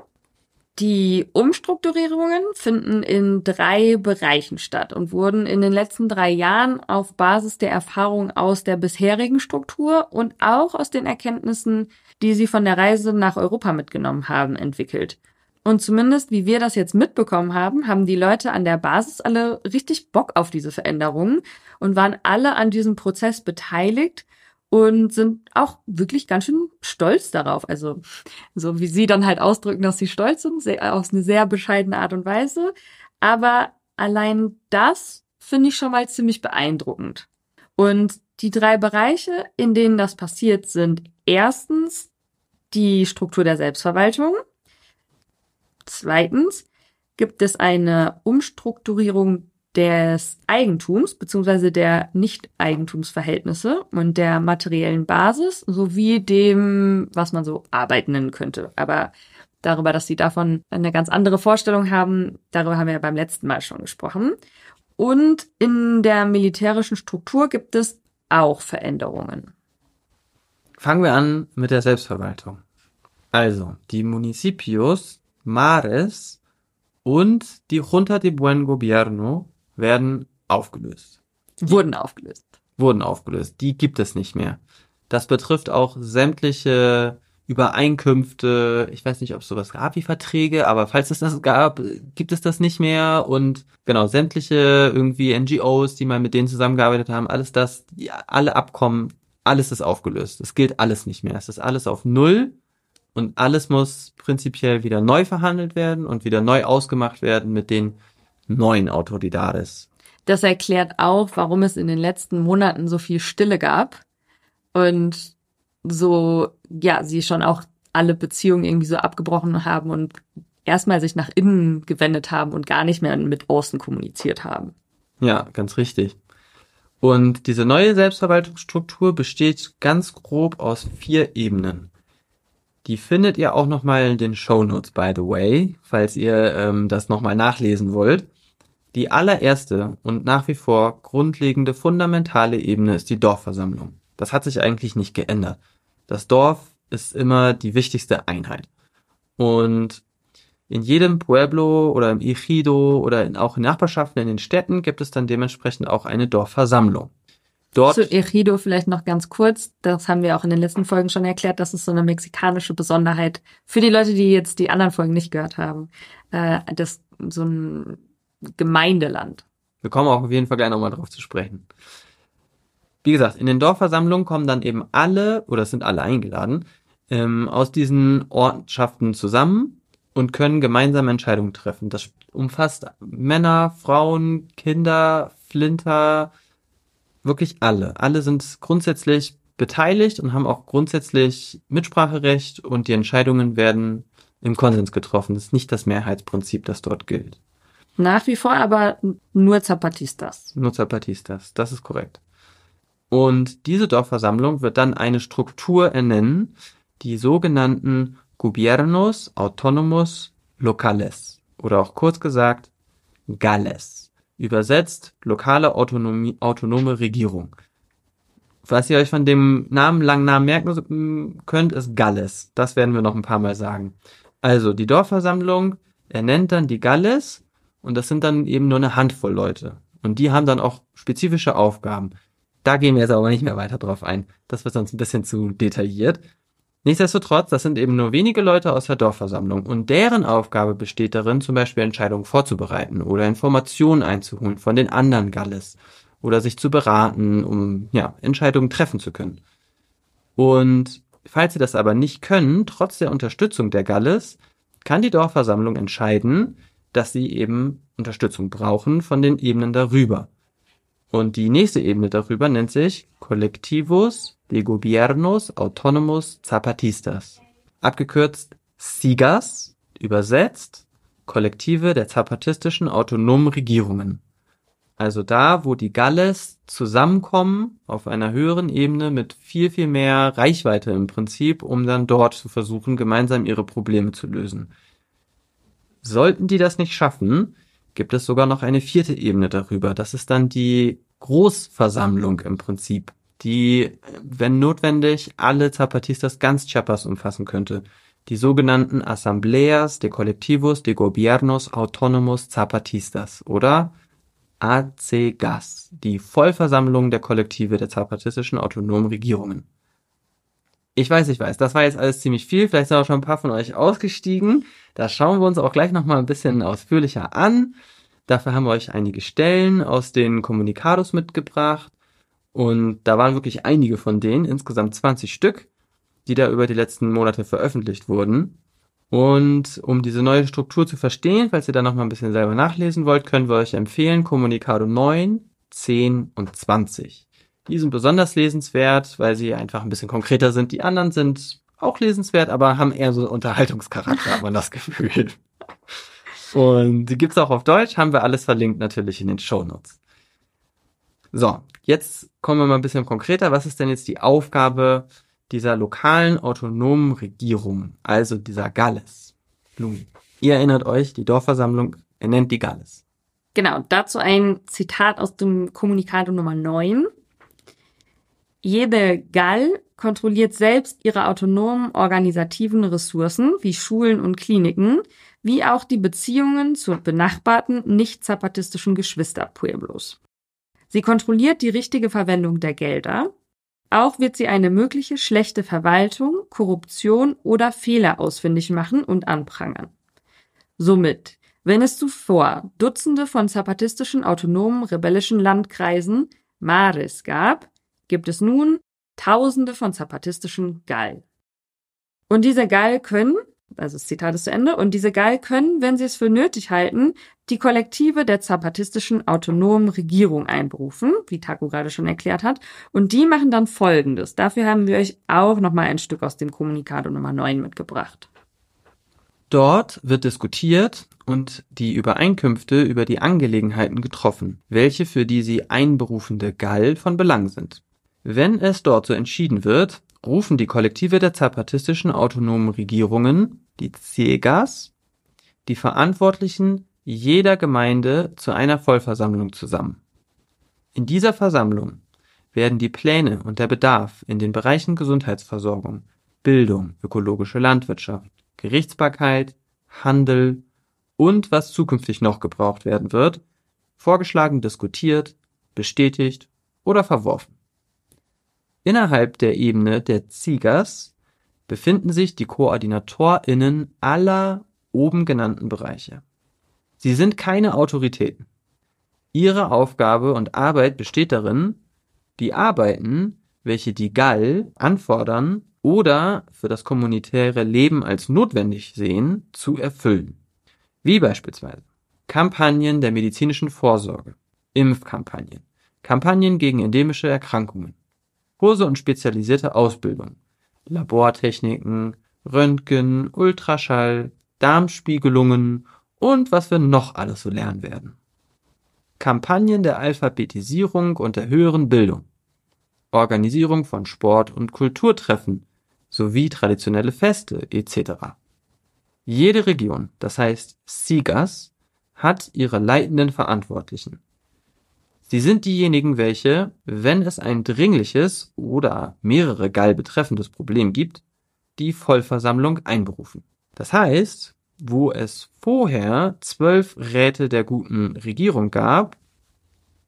Die Umstrukturierungen finden in drei Bereichen statt und wurden in den letzten drei Jahren auf Basis der Erfahrung aus der bisherigen Struktur und auch aus den Erkenntnissen, die sie von der Reise nach Europa mitgenommen haben, entwickelt. Und zumindest, wie wir das jetzt mitbekommen haben, haben die Leute an der Basis alle richtig Bock auf diese Veränderungen und waren alle an diesem Prozess beteiligt und sind auch wirklich ganz schön stolz darauf. Also, so wie sie dann halt ausdrücken, dass sie stolz sind, sehr, auf eine sehr bescheidene Art und Weise. Aber allein das finde ich schon mal ziemlich beeindruckend. Und die drei Bereiche, in denen das passiert, sind erstens die Struktur der Selbstverwaltung. Zweitens gibt es eine Umstrukturierung des Eigentums beziehungsweise der Nicht-Eigentumsverhältnisse und der materiellen Basis sowie dem, was man so Arbeit nennen könnte. Aber darüber, dass sie davon eine ganz andere Vorstellung haben, darüber haben wir ja beim letzten Mal schon gesprochen. Und in der militärischen Struktur gibt es auch Veränderungen. Fangen wir an mit der Selbstverwaltung. Also, die Municipios, Mares und die Junta de Buen Gobierno werden aufgelöst. Wurden aufgelöst. Wurden aufgelöst. Die gibt es nicht mehr. Das betrifft auch sämtliche Übereinkünfte. Ich weiß nicht, ob es sowas gab wie Verträge, aber falls es das gab, gibt es das nicht mehr. Und genau, sämtliche irgendwie NGOs, die mal mit denen zusammengearbeitet haben, alles das, die, alle Abkommen, alles ist aufgelöst. Es gilt alles nicht mehr. Es ist alles auf Null und alles muss prinzipiell wieder neu verhandelt werden und wieder neu ausgemacht werden mit den neuen Autoridades. Das erklärt auch, warum es in den letzten Monaten so viel Stille gab und so, ja, sie schon auch alle Beziehungen irgendwie so abgebrochen haben und erstmal sich nach innen gewendet haben und gar nicht mehr mit außen kommuniziert haben. Ja, ganz richtig. Und diese neue Selbstverwaltungsstruktur besteht ganz grob aus vier Ebenen. Die findet ihr auch nochmal in den Show Notes, by the way, falls ihr ähm, das nochmal nachlesen wollt. Die allererste und nach wie vor grundlegende fundamentale Ebene ist die Dorfversammlung. Das hat sich eigentlich nicht geändert. Das Dorf ist immer die wichtigste Einheit. Und in jedem Pueblo oder im Ejido oder in, auch in Nachbarschaften in den Städten gibt es dann dementsprechend auch eine Dorfversammlung. Dort Zu Ejido vielleicht noch ganz kurz. Das haben wir auch in den letzten Folgen schon erklärt. Das ist so eine mexikanische Besonderheit für die Leute, die jetzt die anderen Folgen nicht gehört haben. Äh, das so ein Gemeindeland. Wir kommen auch auf jeden Fall gleich nochmal drauf zu sprechen. Wie gesagt, in den Dorfversammlungen kommen dann eben alle, oder sind alle eingeladen, ähm, aus diesen Ortschaften zusammen und können gemeinsame Entscheidungen treffen. Das umfasst Männer, Frauen, Kinder, Flinter, wirklich alle. Alle sind grundsätzlich beteiligt und haben auch grundsätzlich Mitspracherecht und die Entscheidungen werden im Konsens getroffen. Das ist nicht das Mehrheitsprinzip, das dort gilt. Nach wie vor aber nur Zapatistas. Nur Zapatistas, das ist korrekt. Und diese Dorfversammlung wird dann eine Struktur ernennen, die sogenannten Gobiernos Autonomos Locales oder auch kurz gesagt Galles. Übersetzt lokale Autonomie, autonome Regierung. Was ihr euch von dem Namen, langen Namen merken könnt, ist Galles. Das werden wir noch ein paar Mal sagen. Also die Dorfversammlung ernennt dann die Galles und das sind dann eben nur eine Handvoll Leute. Und die haben dann auch spezifische Aufgaben. Da gehen wir jetzt aber nicht mehr weiter drauf ein. Das wird sonst ein bisschen zu detailliert. Nichtsdestotrotz, das sind eben nur wenige Leute aus der Dorfversammlung und deren Aufgabe besteht darin, zum Beispiel Entscheidungen vorzubereiten oder Informationen einzuholen von den anderen Galles oder sich zu beraten, um ja, Entscheidungen treffen zu können. Und falls sie das aber nicht können, trotz der Unterstützung der Galles, kann die Dorfversammlung entscheiden, dass sie eben Unterstützung brauchen von den Ebenen darüber. Und die nächste Ebene darüber nennt sich Collectivos de Gobiernos Autónomos Zapatistas. Abgekürzt SIGAS, übersetzt Kollektive der zapatistischen autonomen Regierungen. Also da, wo die Galles zusammenkommen auf einer höheren Ebene mit viel, viel mehr Reichweite im Prinzip, um dann dort zu versuchen, gemeinsam ihre Probleme zu lösen. Sollten die das nicht schaffen, gibt es sogar noch eine vierte Ebene darüber. Das ist dann die Großversammlung im Prinzip, die, wenn notwendig, alle Zapatistas ganz Chiapas umfassen könnte. Die sogenannten Asambleas de Colectivos de Gobiernos Autónomos Zapatistas oder ACGAS, die Vollversammlung der Kollektive der zapatistischen autonomen Regierungen. Ich weiß, ich weiß, das war jetzt alles ziemlich viel. Vielleicht sind auch schon ein paar von euch ausgestiegen. Das schauen wir uns auch gleich nochmal ein bisschen ausführlicher an. Dafür haben wir euch einige Stellen aus den Kommunikados mitgebracht. Und da waren wirklich einige von denen, insgesamt 20 Stück, die da über die letzten Monate veröffentlicht wurden. Und um diese neue Struktur zu verstehen, falls ihr da noch mal ein bisschen selber nachlesen wollt, können wir euch empfehlen Kommunikado 9, 10 und 20. Die sind besonders lesenswert, weil sie einfach ein bisschen konkreter sind. Die anderen sind auch lesenswert, aber haben eher so Unterhaltungscharakter, hat man das Gefühl. Und die gibt's auch auf Deutsch, haben wir alles verlinkt natürlich in den Show Notes. So, jetzt kommen wir mal ein bisschen konkreter. Was ist denn jetzt die Aufgabe dieser lokalen autonomen Regierung, also dieser Galles? Nun, ihr erinnert euch, die Dorfversammlung ernennt die Galles. Genau, dazu ein Zitat aus dem Kommunikato Nummer 9. Jede Gall kontrolliert selbst ihre autonomen organisativen Ressourcen wie Schulen und Kliniken, wie auch die Beziehungen zu benachbarten nicht-zapatistischen Geschwisterpueblos. Sie kontrolliert die richtige Verwendung der Gelder. Auch wird sie eine mögliche schlechte Verwaltung, Korruption oder Fehler ausfindig machen und anprangern. Somit, wenn es zuvor Dutzende von zapatistischen autonomen rebellischen Landkreisen Mares gab, gibt es nun Tausende von zapatistischen Gal. Und diese Gal können, also das Zitat ist zu Ende, und diese Gal können, wenn sie es für nötig halten, die Kollektive der zapatistischen autonomen Regierung einberufen, wie Taco gerade schon erklärt hat. Und die machen dann Folgendes. Dafür haben wir euch auch nochmal ein Stück aus dem Kommunikado Nummer 9 mitgebracht. Dort wird diskutiert und die Übereinkünfte über die Angelegenheiten getroffen, welche für die sie einberufende Gall von Belang sind. Wenn es dort so entschieden wird, rufen die Kollektive der zapatistischen autonomen Regierungen, die CEGAS, die Verantwortlichen jeder Gemeinde zu einer Vollversammlung zusammen. In dieser Versammlung werden die Pläne und der Bedarf in den Bereichen Gesundheitsversorgung, Bildung, ökologische Landwirtschaft, Gerichtsbarkeit, Handel und was zukünftig noch gebraucht werden wird, vorgeschlagen, diskutiert, bestätigt oder verworfen. Innerhalb der Ebene der Ziegers befinden sich die KoordinatorInnen aller oben genannten Bereiche. Sie sind keine Autoritäten. Ihre Aufgabe und Arbeit besteht darin, die Arbeiten, welche die Gall anfordern oder für das kommunitäre Leben als notwendig sehen, zu erfüllen. Wie beispielsweise Kampagnen der medizinischen Vorsorge, Impfkampagnen, Kampagnen gegen endemische Erkrankungen, Kurse und spezialisierte Ausbildung, Labortechniken, Röntgen, Ultraschall, Darmspiegelungen und was wir noch alles so lernen werden. Kampagnen der Alphabetisierung und der höheren Bildung, Organisierung von Sport- und Kulturtreffen sowie traditionelle Feste etc. Jede Region, das heißt SIGAS, hat ihre leitenden Verantwortlichen. Sie sind diejenigen, welche, wenn es ein dringliches oder mehrere Gall betreffendes Problem gibt, die Vollversammlung einberufen. Das heißt, wo es vorher zwölf Räte der guten Regierung gab,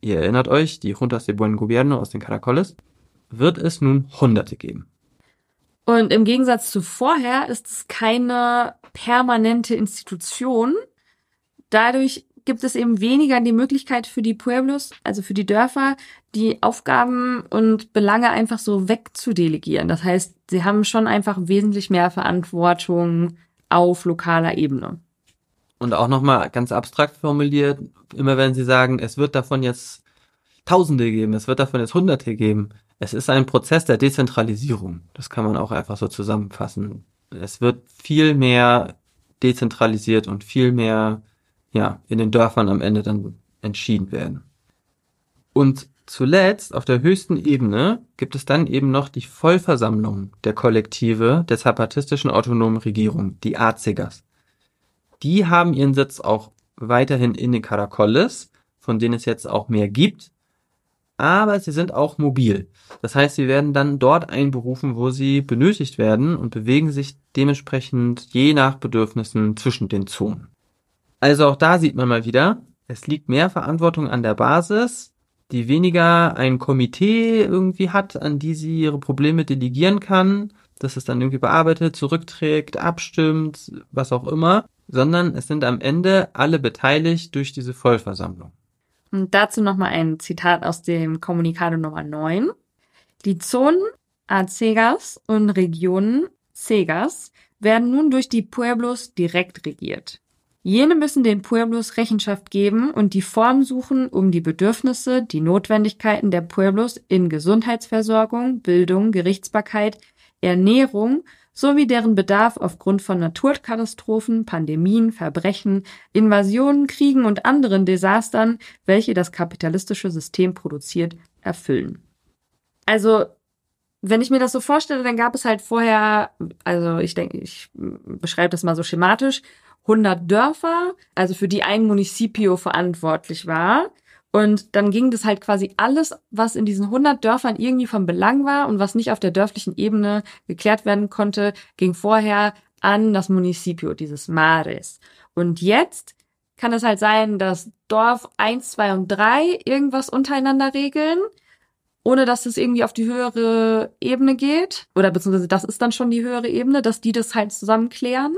ihr erinnert euch, die Juntas de Buen Gobierno aus den Caracoles, wird es nun Hunderte geben. Und im Gegensatz zu vorher ist es keine permanente Institution. Dadurch gibt es eben weniger die Möglichkeit für die Pueblos, also für die Dörfer, die Aufgaben und Belange einfach so wegzudelegieren. Das heißt, sie haben schon einfach wesentlich mehr Verantwortung auf lokaler Ebene. Und auch nochmal ganz abstrakt formuliert, immer wenn Sie sagen, es wird davon jetzt Tausende geben, es wird davon jetzt Hunderte geben, es ist ein Prozess der Dezentralisierung. Das kann man auch einfach so zusammenfassen. Es wird viel mehr dezentralisiert und viel mehr, ja, in den Dörfern am Ende dann entschieden werden. Und zuletzt, auf der höchsten Ebene, gibt es dann eben noch die Vollversammlung der Kollektive der zapatistischen autonomen Regierung, die ACEGAS. Die haben ihren Sitz auch weiterhin in den Caracoles, von denen es jetzt auch mehr gibt, aber sie sind auch mobil. Das heißt, sie werden dann dort einberufen, wo sie benötigt werden und bewegen sich dementsprechend je nach Bedürfnissen zwischen den Zonen. Also auch da sieht man mal wieder, es liegt mehr Verantwortung an der Basis, die weniger ein Komitee irgendwie hat, an die sie ihre Probleme delegieren kann, dass es dann irgendwie bearbeitet, zurückträgt, abstimmt, was auch immer, sondern es sind am Ende alle beteiligt durch diese Vollversammlung. Und dazu nochmal ein Zitat aus dem Kommunikado Nummer 9. Die Zonen Acegas und Regionen Cegas werden nun durch die Pueblos direkt regiert. Jene müssen den Pueblos Rechenschaft geben und die Form suchen, um die Bedürfnisse, die Notwendigkeiten der Pueblos in Gesundheitsversorgung, Bildung, Gerichtsbarkeit, Ernährung sowie deren Bedarf aufgrund von Naturkatastrophen, Pandemien, Verbrechen, Invasionen, Kriegen und anderen Desastern, welche das kapitalistische System produziert, erfüllen. Also, wenn ich mir das so vorstelle, dann gab es halt vorher, also ich denke, ich beschreibe das mal so schematisch, 100 Dörfer, also für die ein Municipio verantwortlich war. Und dann ging das halt quasi alles, was in diesen 100 Dörfern irgendwie von Belang war und was nicht auf der dörflichen Ebene geklärt werden konnte, ging vorher an das Municipio, dieses Mares. Und jetzt kann es halt sein, dass Dorf 1, 2 und 3 irgendwas untereinander regeln, ohne dass es irgendwie auf die höhere Ebene geht. Oder beziehungsweise das ist dann schon die höhere Ebene, dass die das halt zusammen klären.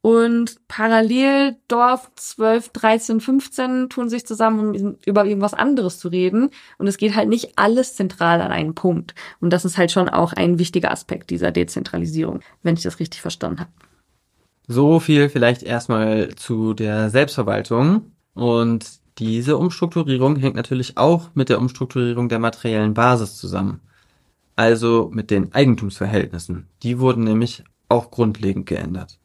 Und parallel Dorf 12, 13, 15 tun sich zusammen, um über irgendwas anderes zu reden. Und es geht halt nicht alles zentral an einen Punkt. Und das ist halt schon auch ein wichtiger Aspekt dieser Dezentralisierung, wenn ich das richtig verstanden habe. So viel vielleicht erstmal zu der Selbstverwaltung. Und diese Umstrukturierung hängt natürlich auch mit der Umstrukturierung der materiellen Basis zusammen. Also mit den Eigentumsverhältnissen. Die wurden nämlich auch grundlegend geändert.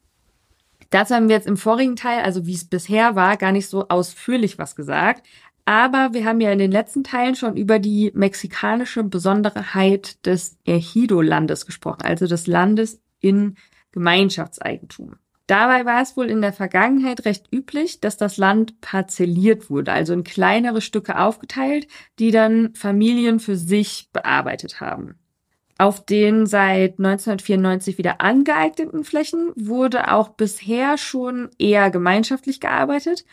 Dazu haben wir jetzt im vorigen Teil, also wie es bisher war, gar nicht so ausführlich was gesagt. Aber wir haben ja in den letzten Teilen schon über die mexikanische Besonderheit des Ejido-Landes gesprochen, also des Landes in Gemeinschaftseigentum. Dabei war es wohl in der Vergangenheit recht üblich, dass das Land parzelliert wurde, also in kleinere Stücke aufgeteilt, die dann Familien für sich bearbeitet haben. Auf den seit 1994 wieder angeeigneten Flächen wurde auch bisher schon eher gemeinschaftlich gearbeitet,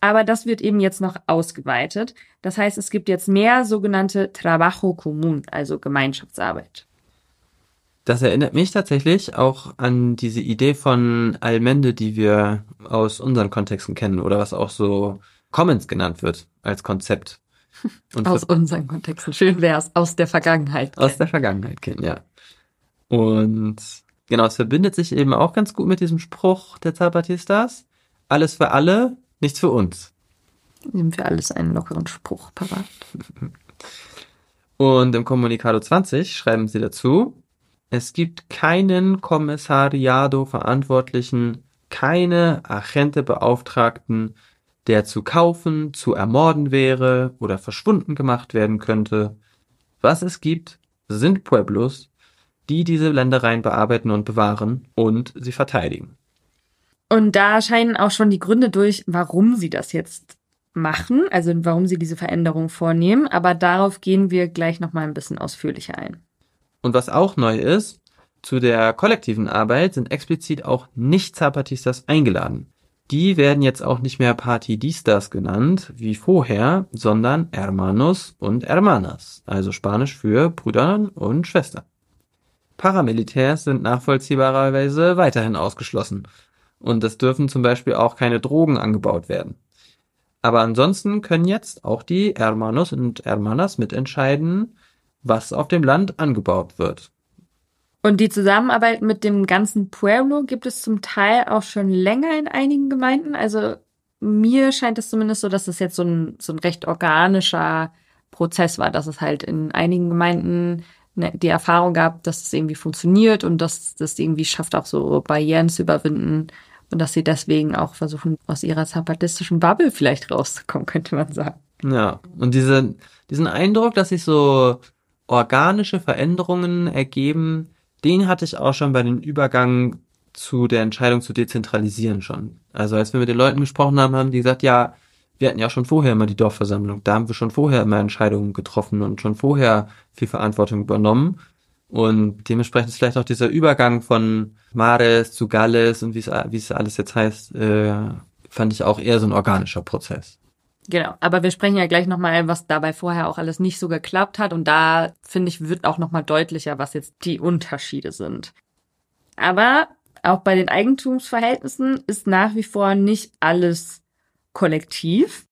aber das wird eben jetzt noch ausgeweitet. Das heißt, es gibt jetzt mehr sogenannte Trabajo Común, also Gemeinschaftsarbeit. Das erinnert mich tatsächlich auch an diese Idee von Allmende, die wir aus unseren Kontexten kennen oder was auch so Commons genannt wird als Konzept. Und aus unseren Kontexten. Schön wäre es, aus der Vergangenheit. Aus der Vergangenheit kennen, ja. Und genau, es verbindet sich eben auch ganz gut mit diesem Spruch der Zapatistas. Alles für alle, nichts für uns. Nehmen wir alles einen lockeren Spruch parat. Und im Kommunikado 20 schreiben sie dazu, es gibt keinen Kommissariado-Verantwortlichen, keine Agente-Beauftragten, der zu kaufen, zu ermorden wäre oder verschwunden gemacht werden könnte. Was es gibt, sind Pueblos, die diese Ländereien bearbeiten und bewahren und sie verteidigen. Und da scheinen auch schon die Gründe durch, warum sie das jetzt machen, also warum sie diese Veränderung vornehmen, aber darauf gehen wir gleich noch mal ein bisschen ausführlicher ein. Und was auch neu ist, zu der kollektiven Arbeit sind explizit auch Nicht-Zapatistas eingeladen. Die werden jetzt auch nicht mehr Partidistas genannt, wie vorher, sondern Hermanos und Hermanas, also Spanisch für Brüder und Schwestern. Paramilitärs sind nachvollziehbarerweise weiterhin ausgeschlossen. Und es dürfen zum Beispiel auch keine Drogen angebaut werden. Aber ansonsten können jetzt auch die Hermanos und Hermanas mitentscheiden, was auf dem Land angebaut wird. Und die Zusammenarbeit mit dem ganzen Pueblo gibt es zum Teil auch schon länger in einigen Gemeinden. Also mir scheint es zumindest so, dass es jetzt so ein, so ein recht organischer Prozess war, dass es halt in einigen Gemeinden ne, die Erfahrung gab, dass es irgendwie funktioniert und dass das irgendwie schafft, auch so Barrieren zu überwinden und dass sie deswegen auch versuchen, aus ihrer zapatistischen Bubble vielleicht rauszukommen, könnte man sagen. Ja, und diese, diesen Eindruck, dass sich so organische Veränderungen ergeben, den hatte ich auch schon bei dem Übergang zu der Entscheidung zu dezentralisieren schon. Also als wir mit den Leuten gesprochen haben, haben die gesagt, ja, wir hatten ja schon vorher immer die Dorfversammlung, da haben wir schon vorher immer Entscheidungen getroffen und schon vorher viel Verantwortung übernommen. Und dementsprechend ist vielleicht auch dieser Übergang von Mares zu Galles und wie es, wie es alles jetzt heißt, äh, fand ich auch eher so ein organischer Prozess. Genau, aber wir sprechen ja gleich nochmal, was dabei vorher auch alles nicht so geklappt hat. Und da, finde ich, wird auch nochmal deutlicher, was jetzt die Unterschiede sind. Aber auch bei den Eigentumsverhältnissen ist nach wie vor nicht alles kollektiv.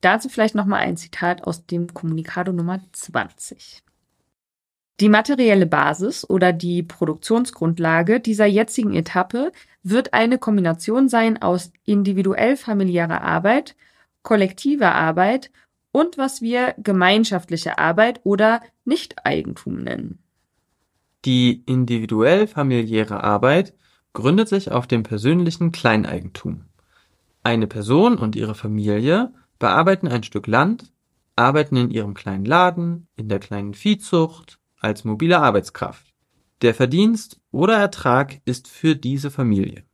Dazu vielleicht nochmal ein Zitat aus dem Kommunikado Nummer 20. Die materielle Basis oder die Produktionsgrundlage dieser jetzigen Etappe wird eine Kombination sein aus individuell familiärer Arbeit, kollektive Arbeit und was wir gemeinschaftliche Arbeit oder Nicht-Eigentum nennen. Die individuell familiäre Arbeit gründet sich auf dem persönlichen Kleineigentum. Eine Person und ihre Familie bearbeiten ein Stück Land, arbeiten in ihrem kleinen Laden, in der kleinen Viehzucht, als mobile Arbeitskraft. Der Verdienst oder Ertrag ist für diese Familie.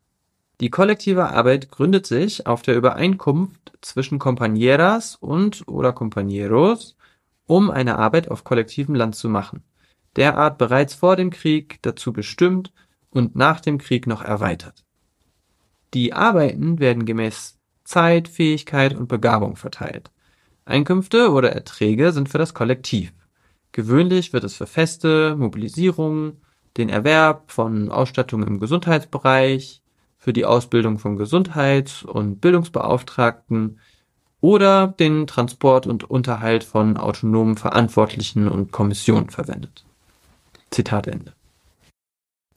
Die kollektive Arbeit gründet sich auf der Übereinkunft zwischen Compañeras und/oder Compañeros, um eine Arbeit auf kollektivem Land zu machen, derart bereits vor dem Krieg dazu bestimmt und nach dem Krieg noch erweitert. Die Arbeiten werden gemäß Zeit, Fähigkeit und Begabung verteilt. Einkünfte oder Erträge sind für das Kollektiv. Gewöhnlich wird es für Feste, Mobilisierung, den Erwerb von Ausstattung im Gesundheitsbereich, für die Ausbildung von Gesundheits- und Bildungsbeauftragten oder den Transport und Unterhalt von autonomen Verantwortlichen und Kommissionen verwendet. Zitat Ende.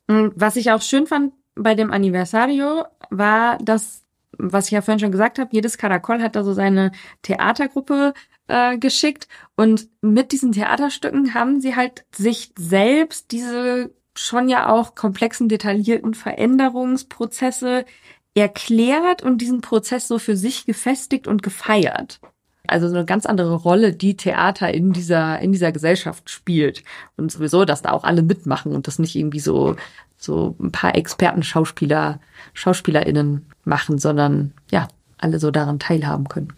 Was ich auch schön fand bei dem Anniversario war, dass, was ich ja vorhin schon gesagt habe, jedes Karakol hat da so seine Theatergruppe äh, geschickt und mit diesen Theaterstücken haben sie halt sich selbst diese schon ja auch komplexen, detaillierten Veränderungsprozesse erklärt und diesen Prozess so für sich gefestigt und gefeiert. Also so eine ganz andere Rolle, die Theater in dieser, in dieser Gesellschaft spielt. Und sowieso, dass da auch alle mitmachen und das nicht irgendwie so, so ein paar Experten, Schauspieler, SchauspielerInnen machen, sondern ja, alle so daran teilhaben können.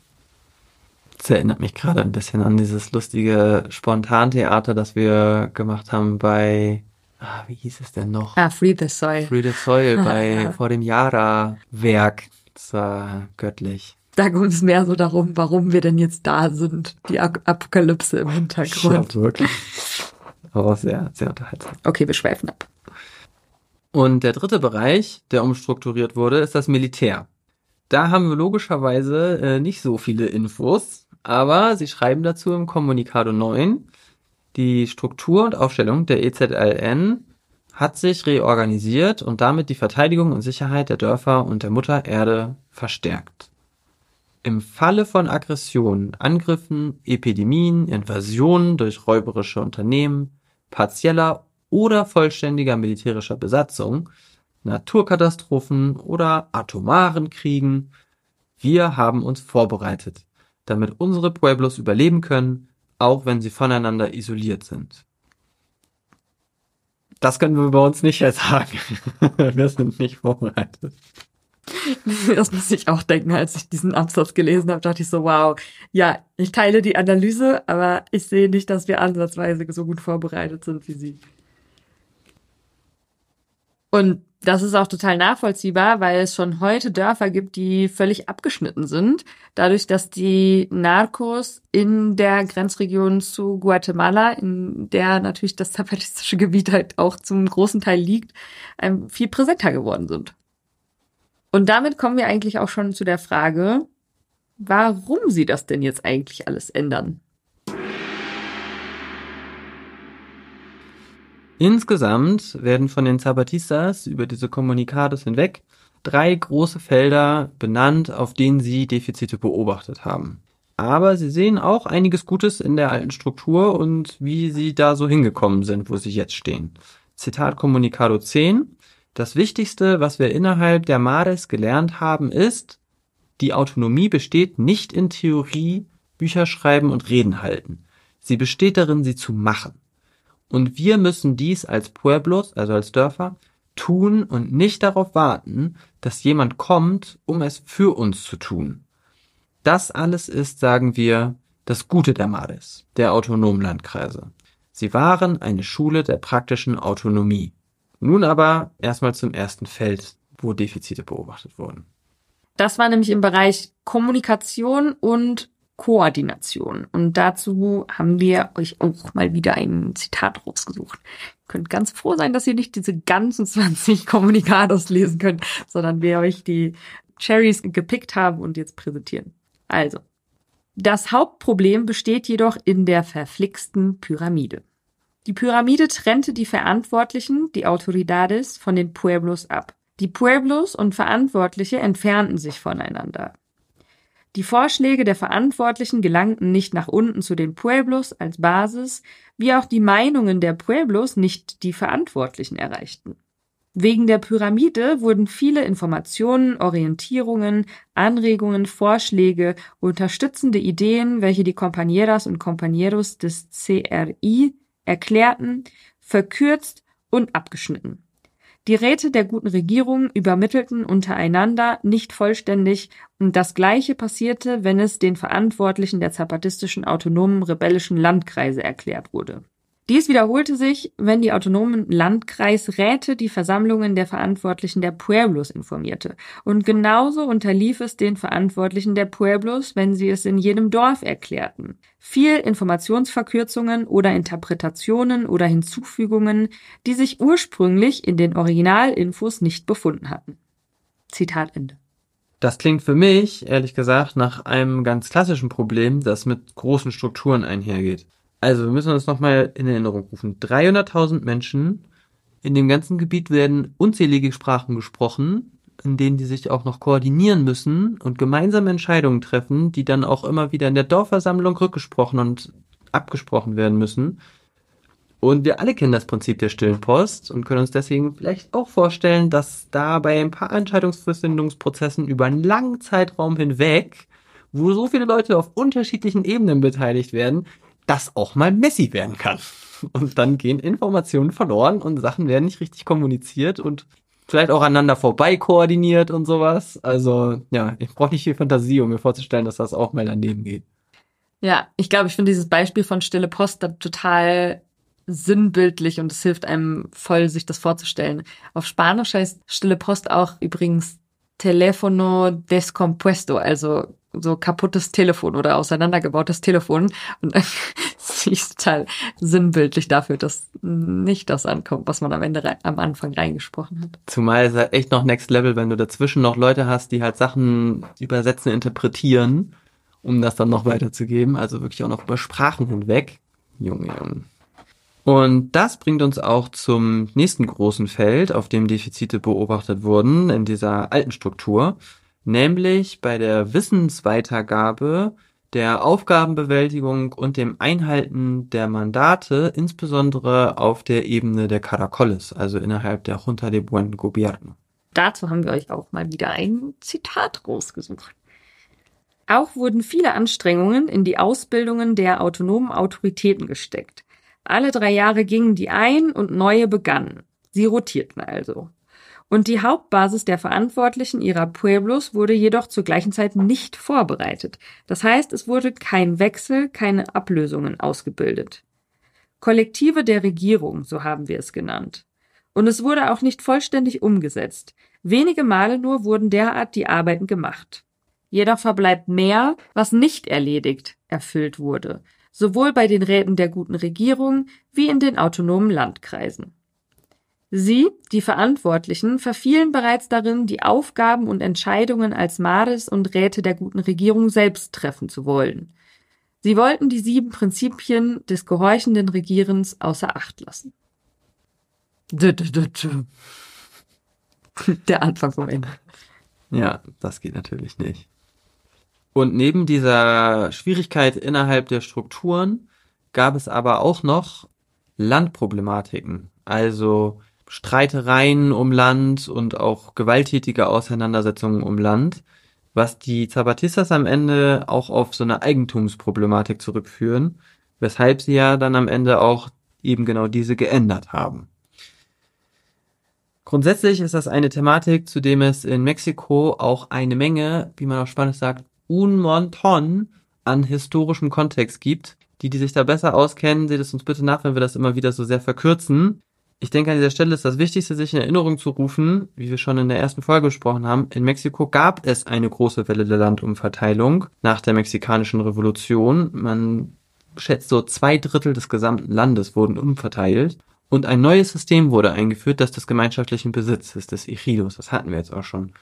Das erinnert mich gerade ein bisschen an dieses lustige Spontantheater, das wir gemacht haben bei, ah, wie hieß es denn noch? Ah, Free the Soil. Free the Soil bei, vor dem Yara-Werk. Das war göttlich. Da ging es mehr so darum, warum wir denn jetzt da sind. Die Apokalypse im Hintergrund. Ja, wirklich. Aber sehr, sehr unterhaltsam. Okay, wir schweifen ab. Und der dritte Bereich, der umstrukturiert wurde, ist das Militär. Da haben wir logischerweise äh, nicht so viele Infos, aber sie schreiben dazu im Kommunikado 9, die Struktur und Aufstellung der EZLN hat sich reorganisiert und damit die Verteidigung und Sicherheit der Dörfer und der Mutter Erde verstärkt. Im Falle von Aggressionen, Angriffen, Epidemien, Invasionen durch räuberische Unternehmen, partieller oder vollständiger militärischer Besatzung, Naturkatastrophen oder atomaren Kriegen, wir haben uns vorbereitet, damit unsere Pueblos überleben können, auch wenn sie voneinander isoliert sind. Das können wir bei uns nicht sagen. wir sind nicht vorbereitet. Das muss ich auch denken, als ich diesen Absatz gelesen habe, dachte ich so, wow, ja, ich teile die Analyse, aber ich sehe nicht, dass wir ansatzweise so gut vorbereitet sind wie Sie. Und das ist auch total nachvollziehbar, weil es schon heute Dörfer gibt, die völlig abgeschnitten sind, dadurch, dass die Narcos in der Grenzregion zu Guatemala, in der natürlich das zapatistische Gebiet halt auch zum großen Teil liegt, viel präsenter geworden sind. Und damit kommen wir eigentlich auch schon zu der Frage, warum sie das denn jetzt eigentlich alles ändern. Insgesamt werden von den Zapatistas über diese Kommunikados hinweg drei große Felder benannt, auf denen sie Defizite beobachtet haben. Aber sie sehen auch einiges Gutes in der alten Struktur und wie sie da so hingekommen sind, wo sie jetzt stehen. Zitat Kommunicado 10. Das Wichtigste, was wir innerhalb der Mares gelernt haben, ist, die Autonomie besteht nicht in Theorie, Bücher schreiben und Reden halten. Sie besteht darin, sie zu machen. Und wir müssen dies als Pueblos, also als Dörfer, tun und nicht darauf warten, dass jemand kommt, um es für uns zu tun. Das alles ist, sagen wir, das Gute der Mares, der autonomen Landkreise. Sie waren eine Schule der praktischen Autonomie. Nun aber erstmal zum ersten Feld, wo Defizite beobachtet wurden. Das war nämlich im Bereich Kommunikation und Koordination. Und dazu haben wir euch auch mal wieder ein Zitat rausgesucht. Ihr könnt ganz froh sein, dass ihr nicht diese ganzen 20 Kommunikados lesen könnt, sondern wir euch die Cherries gepickt haben und jetzt präsentieren. Also, das Hauptproblem besteht jedoch in der verflixten Pyramide. Die Pyramide trennte die Verantwortlichen, die Autoridades, von den Pueblos ab. Die Pueblos und Verantwortliche entfernten sich voneinander. Die Vorschläge der Verantwortlichen gelangten nicht nach unten zu den Pueblos als Basis, wie auch die Meinungen der Pueblos nicht die Verantwortlichen erreichten. Wegen der Pyramide wurden viele Informationen, Orientierungen, Anregungen, Vorschläge, unterstützende Ideen, welche die Compañeras und Compañeros des CRI erklärten, verkürzt und abgeschnitten. Die Räte der guten Regierung übermittelten untereinander nicht vollständig und das Gleiche passierte, wenn es den Verantwortlichen der zapatistischen autonomen rebellischen Landkreise erklärt wurde. Dies wiederholte sich, wenn die autonomen Landkreisräte die Versammlungen der Verantwortlichen der Pueblos informierte. Und genauso unterlief es den Verantwortlichen der Pueblos, wenn sie es in jedem Dorf erklärten. Viel Informationsverkürzungen oder Interpretationen oder Hinzufügungen, die sich ursprünglich in den Originalinfos nicht befunden hatten. Zitat Ende. Das klingt für mich, ehrlich gesagt, nach einem ganz klassischen Problem, das mit großen Strukturen einhergeht. Also wir müssen uns nochmal in Erinnerung rufen. 300.000 Menschen, in dem ganzen Gebiet werden unzählige Sprachen gesprochen, in denen die sich auch noch koordinieren müssen und gemeinsame Entscheidungen treffen, die dann auch immer wieder in der Dorfversammlung rückgesprochen und abgesprochen werden müssen. Und wir alle kennen das Prinzip der stillen Post und können uns deswegen vielleicht auch vorstellen, dass da bei ein paar Entscheidungsfindungsprozessen über einen langen Zeitraum hinweg, wo so viele Leute auf unterschiedlichen Ebenen beteiligt werden, das auch mal messy werden kann. Und dann gehen Informationen verloren und Sachen werden nicht richtig kommuniziert und vielleicht auch aneinander vorbei koordiniert und sowas. Also ja, ich brauche nicht viel Fantasie, um mir vorzustellen, dass das auch mal daneben geht. Ja, ich glaube, ich finde dieses Beispiel von Stille Post da total sinnbildlich und es hilft einem voll, sich das vorzustellen. Auf Spanisch heißt Stille Post auch übrigens Telefono descompuesto, also so kaputtes Telefon oder auseinandergebautes Telefon. Und sie ist total sinnbildlich dafür, dass nicht das ankommt, was man am Ende am Anfang reingesprochen hat. Zumal es halt echt noch Next Level, wenn du dazwischen noch Leute hast, die halt Sachen übersetzen, interpretieren, um das dann noch weiterzugeben. Also wirklich auch noch über Sprachen hinweg. Junge, Junge. Und das bringt uns auch zum nächsten großen Feld, auf dem Defizite beobachtet wurden in dieser alten Struktur, nämlich bei der Wissensweitergabe, der Aufgabenbewältigung und dem Einhalten der Mandate, insbesondere auf der Ebene der Caracoles, also innerhalb der Junta de Buen Gobierno. Dazu haben wir euch auch mal wieder ein Zitat rausgesucht. Auch wurden viele Anstrengungen in die Ausbildungen der autonomen Autoritäten gesteckt. Alle drei Jahre gingen die ein und neue begannen. Sie rotierten also. Und die Hauptbasis der Verantwortlichen ihrer Pueblos wurde jedoch zur gleichen Zeit nicht vorbereitet. Das heißt, es wurde kein Wechsel, keine Ablösungen ausgebildet. Kollektive der Regierung, so haben wir es genannt. Und es wurde auch nicht vollständig umgesetzt. Wenige Male nur wurden derart die Arbeiten gemacht. Jedoch verbleibt mehr, was nicht erledigt, erfüllt wurde sowohl bei den Räten der guten Regierung wie in den autonomen Landkreisen. Sie, die Verantwortlichen, verfielen bereits darin, die Aufgaben und Entscheidungen als Mares und Räte der guten Regierung selbst treffen zu wollen. Sie wollten die sieben Prinzipien des gehorchenden Regierens außer Acht lassen. Der Anfang vom Ende. Ja, das geht natürlich nicht. Und neben dieser Schwierigkeit innerhalb der Strukturen gab es aber auch noch Landproblematiken, also Streitereien um Land und auch gewalttätige Auseinandersetzungen um Land, was die Zapatistas am Ende auch auf so eine Eigentumsproblematik zurückführen, weshalb sie ja dann am Ende auch eben genau diese geändert haben. Grundsätzlich ist das eine Thematik, zu dem es in Mexiko auch eine Menge, wie man auf Spanisch sagt, un montón an historischem Kontext gibt. Die, die sich da besser auskennen, seht es uns bitte nach, wenn wir das immer wieder so sehr verkürzen. Ich denke, an dieser Stelle ist das Wichtigste, sich in Erinnerung zu rufen, wie wir schon in der ersten Folge gesprochen haben. In Mexiko gab es eine große Welle der Landumverteilung nach der mexikanischen Revolution. Man schätzt so zwei Drittel des gesamten Landes wurden umverteilt. Und ein neues System wurde eingeführt, das des gemeinschaftlichen Besitzes, des Ejidos. Das hatten wir jetzt auch schon.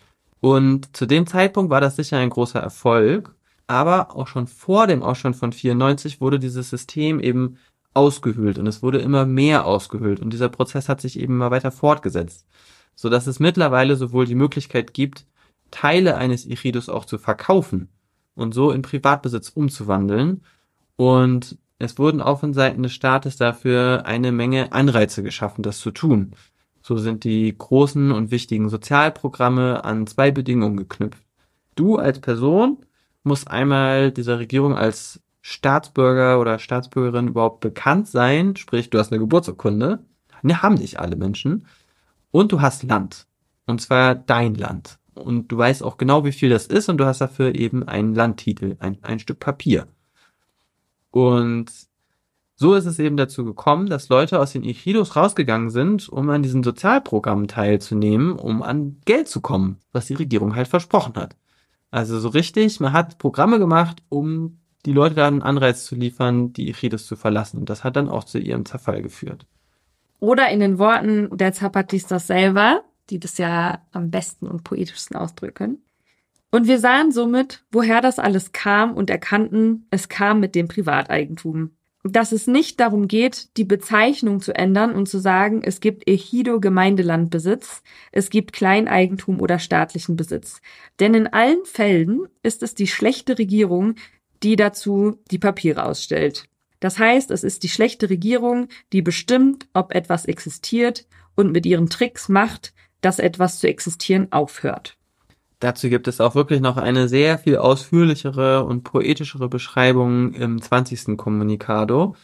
Und zu dem Zeitpunkt war das sicher ein großer Erfolg. Aber auch schon vor dem Ausstand von 94 wurde dieses System eben ausgehöhlt und es wurde immer mehr ausgehöhlt und dieser Prozess hat sich eben immer weiter fortgesetzt, so dass es mittlerweile sowohl die Möglichkeit gibt, Teile eines Echidos auch zu verkaufen und so in Privatbesitz umzuwandeln und es wurden auch von Seiten des Staates dafür eine Menge Anreize geschaffen, das zu tun. So sind die großen und wichtigen Sozialprogramme an zwei Bedingungen geknüpft. Du als Person musst einmal dieser Regierung als Staatsbürger oder Staatsbürgerin überhaupt bekannt sein, sprich du hast eine Geburtsurkunde, ne, haben dich alle Menschen, und du hast Land, und zwar dein Land. Und du weißt auch genau, wie viel das ist, und du hast dafür eben einen Landtitel, ein, ein Stück Papier. Und so ist es eben dazu gekommen, dass Leute aus den Ejidos rausgegangen sind, um an diesen Sozialprogrammen teilzunehmen, um an Geld zu kommen, was die Regierung halt versprochen hat. Also so richtig, man hat Programme gemacht, um die Leute da einen Anreiz zu liefern, die Ejidos zu verlassen. Und das hat dann auch zu ihrem Zerfall geführt. Oder in den Worten der Zapatistas selber, die das ja am besten und poetischsten ausdrücken. Und wir sahen somit, woher das alles kam und erkannten, es kam mit dem Privateigentum. Dass es nicht darum geht, die Bezeichnung zu ändern und zu sagen, es gibt Ejido Gemeindelandbesitz, es gibt Kleineigentum oder staatlichen Besitz. Denn in allen Fällen ist es die schlechte Regierung, die dazu die Papiere ausstellt. Das heißt, es ist die schlechte Regierung, die bestimmt, ob etwas existiert und mit ihren Tricks macht, dass etwas zu existieren aufhört. Dazu gibt es auch wirklich noch eine sehr viel ausführlichere und poetischere Beschreibung im 20. Kommunikado.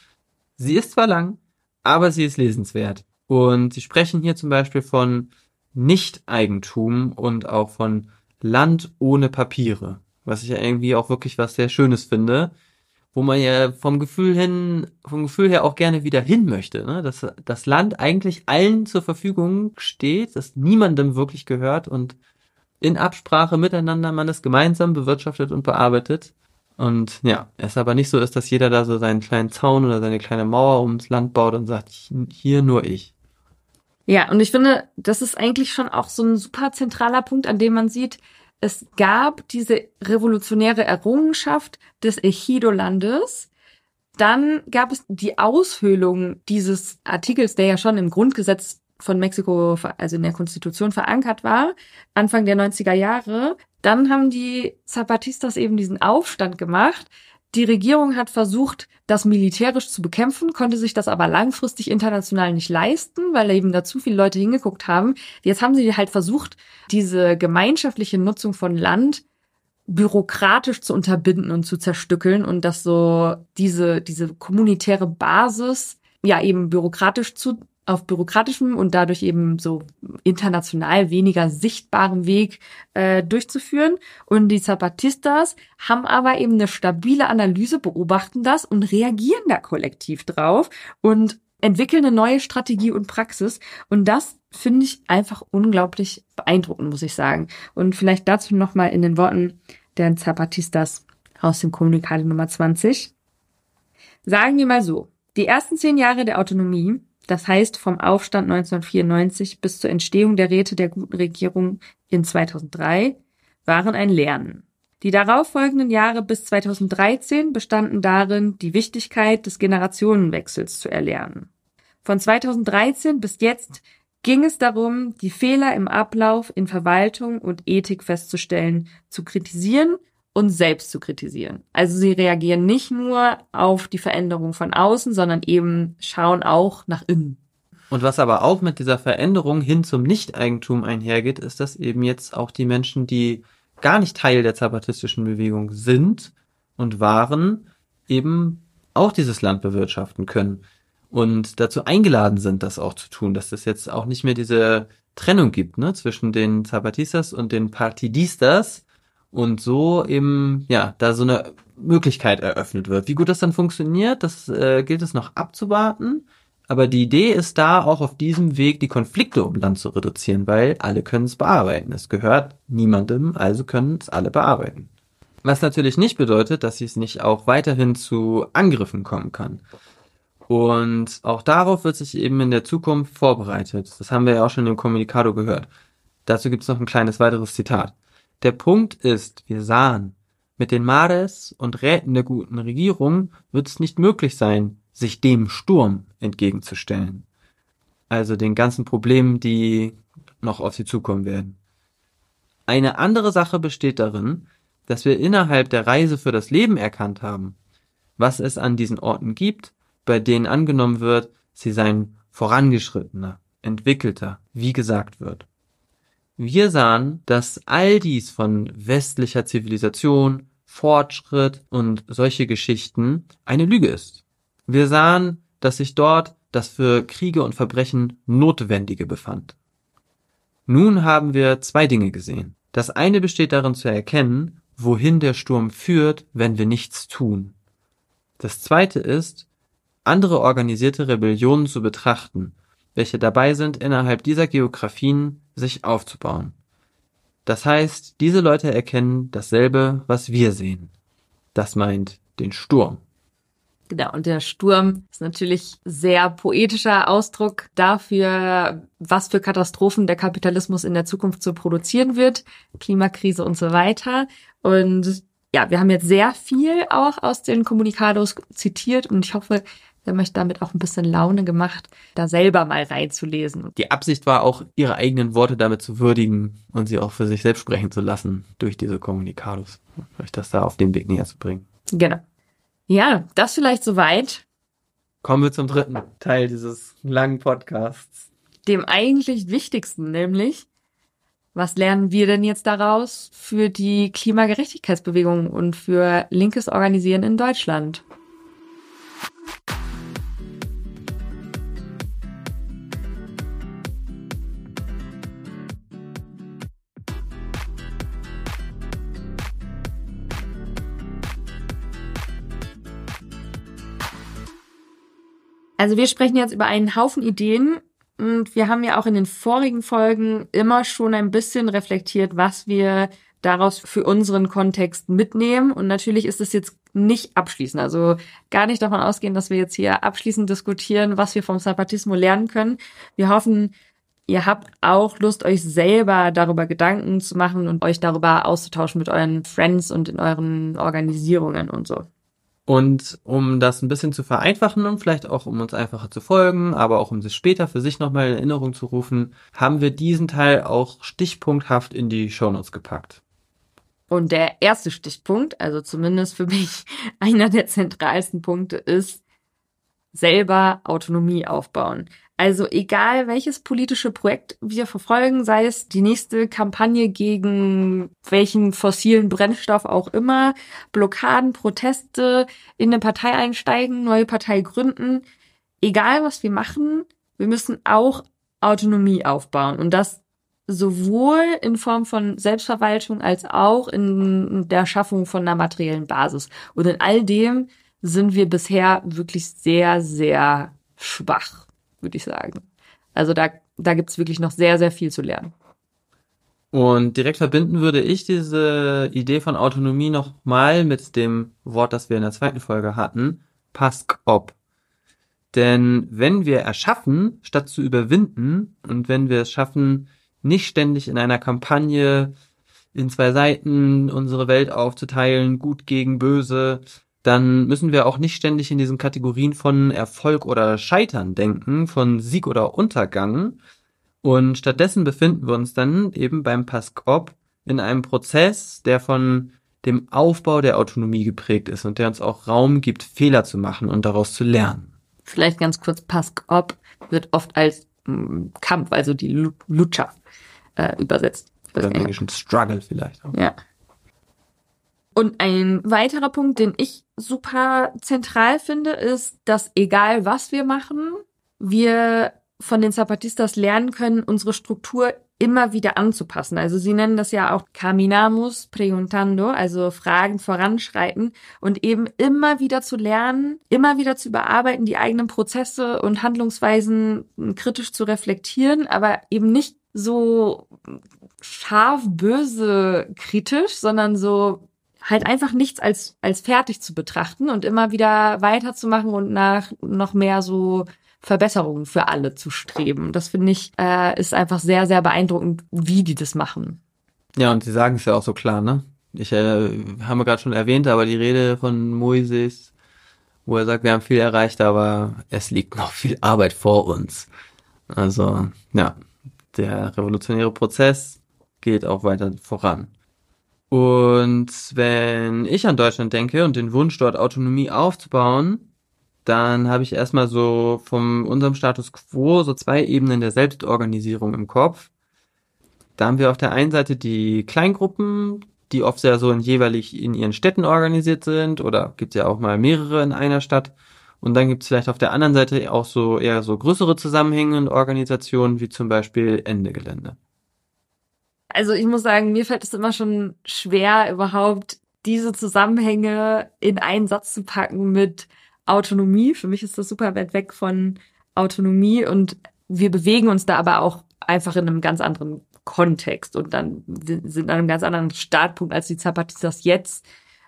Sie ist zwar lang, aber sie ist lesenswert. Und sie sprechen hier zum Beispiel von Nicht-Eigentum und auch von Land ohne Papiere, was ich ja irgendwie auch wirklich was sehr Schönes finde, wo man ja vom Gefühl hin, vom Gefühl her auch gerne wieder hin möchte, ne? dass das Land eigentlich allen zur Verfügung steht, dass niemandem wirklich gehört und in Absprache miteinander man es gemeinsam bewirtschaftet und bearbeitet. Und ja, es aber nicht so ist, dass jeder da so seinen kleinen Zaun oder seine kleine Mauer ums Land baut und sagt, hier nur ich. Ja, und ich finde, das ist eigentlich schon auch so ein super zentraler Punkt, an dem man sieht, es gab diese revolutionäre Errungenschaft des Ejido-Landes. Dann gab es die Aushöhlung dieses Artikels, der ja schon im Grundgesetz von Mexiko, also in der Konstitution verankert war, Anfang der 90er Jahre. Dann haben die Zapatistas eben diesen Aufstand gemacht. Die Regierung hat versucht, das militärisch zu bekämpfen, konnte sich das aber langfristig international nicht leisten, weil eben da zu viele Leute hingeguckt haben. Jetzt haben sie halt versucht, diese gemeinschaftliche Nutzung von Land bürokratisch zu unterbinden und zu zerstückeln und dass so diese, diese kommunitäre Basis ja eben bürokratisch zu auf bürokratischem und dadurch eben so international weniger sichtbarem Weg äh, durchzuführen. Und die Zapatistas haben aber eben eine stabile Analyse, beobachten das und reagieren da kollektiv drauf und entwickeln eine neue Strategie und Praxis. Und das finde ich einfach unglaublich beeindruckend, muss ich sagen. Und vielleicht dazu nochmal in den Worten der Zapatistas aus dem Kommunikate Nummer 20. Sagen wir mal so, die ersten zehn Jahre der Autonomie das heißt, vom Aufstand 1994 bis zur Entstehung der Räte der guten Regierung in 2003 waren ein Lernen. Die darauffolgenden Jahre bis 2013 bestanden darin, die Wichtigkeit des Generationenwechsels zu erlernen. Von 2013 bis jetzt ging es darum, die Fehler im Ablauf in Verwaltung und Ethik festzustellen, zu kritisieren und selbst zu kritisieren. Also sie reagieren nicht nur auf die Veränderung von außen, sondern eben schauen auch nach innen. Und was aber auch mit dieser Veränderung hin zum Nichteigentum einhergeht, ist, dass eben jetzt auch die Menschen, die gar nicht Teil der zapatistischen Bewegung sind und waren, eben auch dieses Land bewirtschaften können und dazu eingeladen sind, das auch zu tun, dass es jetzt auch nicht mehr diese Trennung gibt ne, zwischen den Zapatistas und den Partidistas, und so eben, ja, da so eine Möglichkeit eröffnet wird. Wie gut das dann funktioniert, das äh, gilt es noch abzuwarten. Aber die Idee ist da, auch auf diesem Weg die Konflikte um Land zu reduzieren, weil alle können es bearbeiten. Es gehört niemandem, also können es alle bearbeiten. Was natürlich nicht bedeutet, dass es nicht auch weiterhin zu Angriffen kommen kann. Und auch darauf wird sich eben in der Zukunft vorbereitet. Das haben wir ja auch schon im Kommunikado gehört. Dazu gibt es noch ein kleines weiteres Zitat. Der Punkt ist, wir sahen, mit den Mares und Räten der guten Regierung wird es nicht möglich sein, sich dem Sturm entgegenzustellen. Also den ganzen Problemen, die noch auf sie zukommen werden. Eine andere Sache besteht darin, dass wir innerhalb der Reise für das Leben erkannt haben, was es an diesen Orten gibt, bei denen angenommen wird, sie seien vorangeschrittener, entwickelter, wie gesagt wird. Wir sahen, dass all dies von westlicher Zivilisation, Fortschritt und solche Geschichten eine Lüge ist. Wir sahen, dass sich dort das für Kriege und Verbrechen Notwendige befand. Nun haben wir zwei Dinge gesehen. Das eine besteht darin zu erkennen, wohin der Sturm führt, wenn wir nichts tun. Das zweite ist, andere organisierte Rebellionen zu betrachten, welche dabei sind, innerhalb dieser Geografien sich aufzubauen. Das heißt, diese Leute erkennen dasselbe, was wir sehen. Das meint den Sturm. Genau, und der Sturm ist natürlich sehr poetischer Ausdruck dafür, was für Katastrophen der Kapitalismus in der Zukunft so produzieren wird, Klimakrise und so weiter. Und ja, wir haben jetzt sehr viel auch aus den Kommunikados zitiert und ich hoffe, wir haben euch damit auch ein bisschen Laune gemacht, da selber mal reinzulesen. Die Absicht war auch, ihre eigenen Worte damit zu würdigen und sie auch für sich selbst sprechen zu lassen durch diese Kommunikados. Euch das da auf den Weg näher zu bringen. Genau. Ja, das vielleicht soweit. Kommen wir zum dritten Teil dieses langen Podcasts. Dem eigentlich wichtigsten, nämlich, was lernen wir denn jetzt daraus für die Klimagerechtigkeitsbewegung und für linkes Organisieren in Deutschland? Also wir sprechen jetzt über einen Haufen Ideen und wir haben ja auch in den vorigen Folgen immer schon ein bisschen reflektiert, was wir daraus für unseren Kontext mitnehmen. Und natürlich ist es jetzt nicht abschließend. Also gar nicht davon ausgehen, dass wir jetzt hier abschließend diskutieren, was wir vom Zapatismo lernen können. Wir hoffen, ihr habt auch Lust, euch selber darüber Gedanken zu machen und euch darüber auszutauschen mit euren Friends und in euren Organisierungen und so. Und um das ein bisschen zu vereinfachen und vielleicht auch um uns einfacher zu folgen, aber auch um sich später für sich nochmal in Erinnerung zu rufen, haben wir diesen Teil auch stichpunkthaft in die Shownotes gepackt. Und der erste Stichpunkt, also zumindest für mich einer der zentralsten Punkte, ist selber Autonomie aufbauen. Also egal welches politische Projekt wir verfolgen, sei es die nächste Kampagne gegen welchen fossilen Brennstoff auch immer, Blockaden, Proteste, in eine Partei einsteigen, neue Partei gründen, egal was wir machen, wir müssen auch Autonomie aufbauen und das sowohl in Form von Selbstverwaltung als auch in der Schaffung von einer materiellen Basis. Und in all dem sind wir bisher wirklich sehr, sehr schwach würde ich sagen. Also da, da gibt's wirklich noch sehr, sehr viel zu lernen. Und direkt verbinden würde ich diese Idee von Autonomie nochmal mit dem Wort, das wir in der zweiten Folge hatten, Pask ob. Denn wenn wir erschaffen, statt zu überwinden, und wenn wir es schaffen, nicht ständig in einer Kampagne in zwei Seiten unsere Welt aufzuteilen, gut gegen böse, dann müssen wir auch nicht ständig in diesen Kategorien von Erfolg oder Scheitern denken, von Sieg oder Untergang. Und stattdessen befinden wir uns dann eben beim Paskop in einem Prozess, der von dem Aufbau der Autonomie geprägt ist und der uns auch Raum gibt, Fehler zu machen und daraus zu lernen. Vielleicht ganz kurz, Paskop wird oft als mm, Kampf, also die Lucha, äh, übersetzt. Oder im Englischen Struggle vielleicht auch. Ja. Und ein weiterer Punkt, den ich super zentral finde, ist, dass egal was wir machen, wir von den Zapatistas lernen können, unsere Struktur immer wieder anzupassen. Also sie nennen das ja auch Caminamos preguntando, also Fragen voranschreiten und eben immer wieder zu lernen, immer wieder zu überarbeiten, die eigenen Prozesse und Handlungsweisen kritisch zu reflektieren, aber eben nicht so scharf böse kritisch, sondern so halt einfach nichts als, als fertig zu betrachten und immer wieder weiterzumachen und nach noch mehr so Verbesserungen für alle zu streben. Das finde ich, äh, ist einfach sehr, sehr beeindruckend, wie die das machen. Ja, und sie sagen es ja auch so klar, ne? Ich äh, haben wir gerade schon erwähnt, aber die Rede von Moises, wo er sagt, wir haben viel erreicht, aber es liegt noch viel Arbeit vor uns. Also, ja, der revolutionäre Prozess geht auch weiter voran. Und wenn ich an Deutschland denke und den Wunsch, dort Autonomie aufzubauen, dann habe ich erstmal so von unserem Status quo so zwei Ebenen der Selbstorganisierung im Kopf. Da haben wir auf der einen Seite die Kleingruppen, die oft sehr so in jeweilig in ihren Städten organisiert sind oder gibt ja auch mal mehrere in einer Stadt. Und dann gibt es vielleicht auf der anderen Seite auch so eher so größere Zusammenhänge und Organisationen wie zum Beispiel Ende Gelände. Also ich muss sagen, mir fällt es immer schon schwer, überhaupt diese Zusammenhänge in einen Satz zu packen mit Autonomie. Für mich ist das super weit weg von Autonomie und wir bewegen uns da aber auch einfach in einem ganz anderen Kontext und dann sind an einem ganz anderen Startpunkt als die Zapatistas jetzt.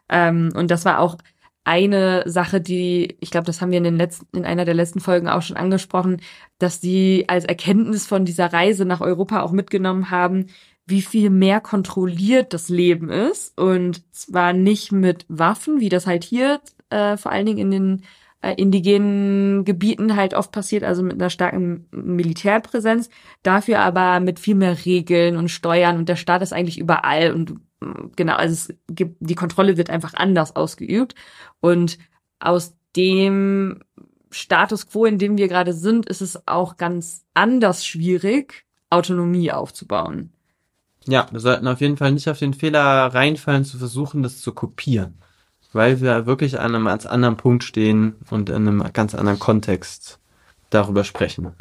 Ähm, und das war auch eine Sache, die, ich glaube, das haben wir in den letzten, in einer der letzten Folgen auch schon angesprochen, dass sie als Erkenntnis von dieser Reise nach Europa auch mitgenommen haben, wie viel mehr kontrolliert das Leben ist. Und zwar nicht mit Waffen, wie das halt hier äh, vor allen Dingen in den äh, indigenen Gebieten halt oft passiert, also mit einer starken Militärpräsenz, dafür aber mit viel mehr Regeln und Steuern und der Staat ist eigentlich überall und genau, also es gibt, die Kontrolle wird einfach anders ausgeübt. Und aus dem Status quo, in dem wir gerade sind, ist es auch ganz anders schwierig, Autonomie aufzubauen. Ja, wir sollten auf jeden Fall nicht auf den Fehler reinfallen, zu versuchen, das zu kopieren. Weil wir wirklich an einem ganz anderen Punkt stehen und in einem ganz anderen Kontext darüber sprechen.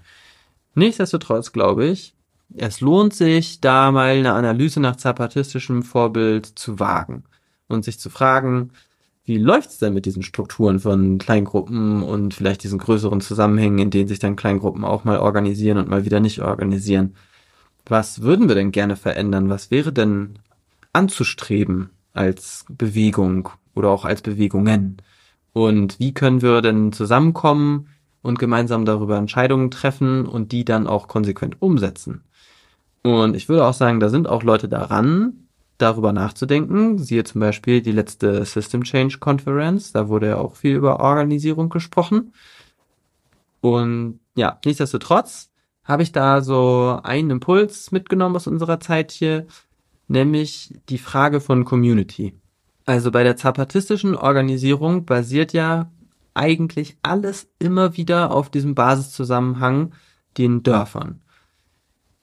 Nichtsdestotrotz glaube ich, es lohnt sich, da mal eine Analyse nach zapatistischem Vorbild zu wagen und sich zu fragen, wie läuft's denn mit diesen Strukturen von Kleingruppen und vielleicht diesen größeren Zusammenhängen, in denen sich dann Kleingruppen auch mal organisieren und mal wieder nicht organisieren? Was würden wir denn gerne verändern? Was wäre denn anzustreben als Bewegung oder auch als Bewegungen? Und wie können wir denn zusammenkommen und gemeinsam darüber Entscheidungen treffen und die dann auch konsequent umsetzen? Und ich würde auch sagen, da sind auch Leute daran, darüber nachzudenken. Siehe zum Beispiel die letzte System Change Conference, da wurde ja auch viel über Organisierung gesprochen. Und ja, nichtsdestotrotz habe ich da so einen Impuls mitgenommen aus unserer Zeit hier, nämlich die Frage von Community. Also bei der zapatistischen Organisierung basiert ja eigentlich alles immer wieder auf diesem Basiszusammenhang, den Dörfern.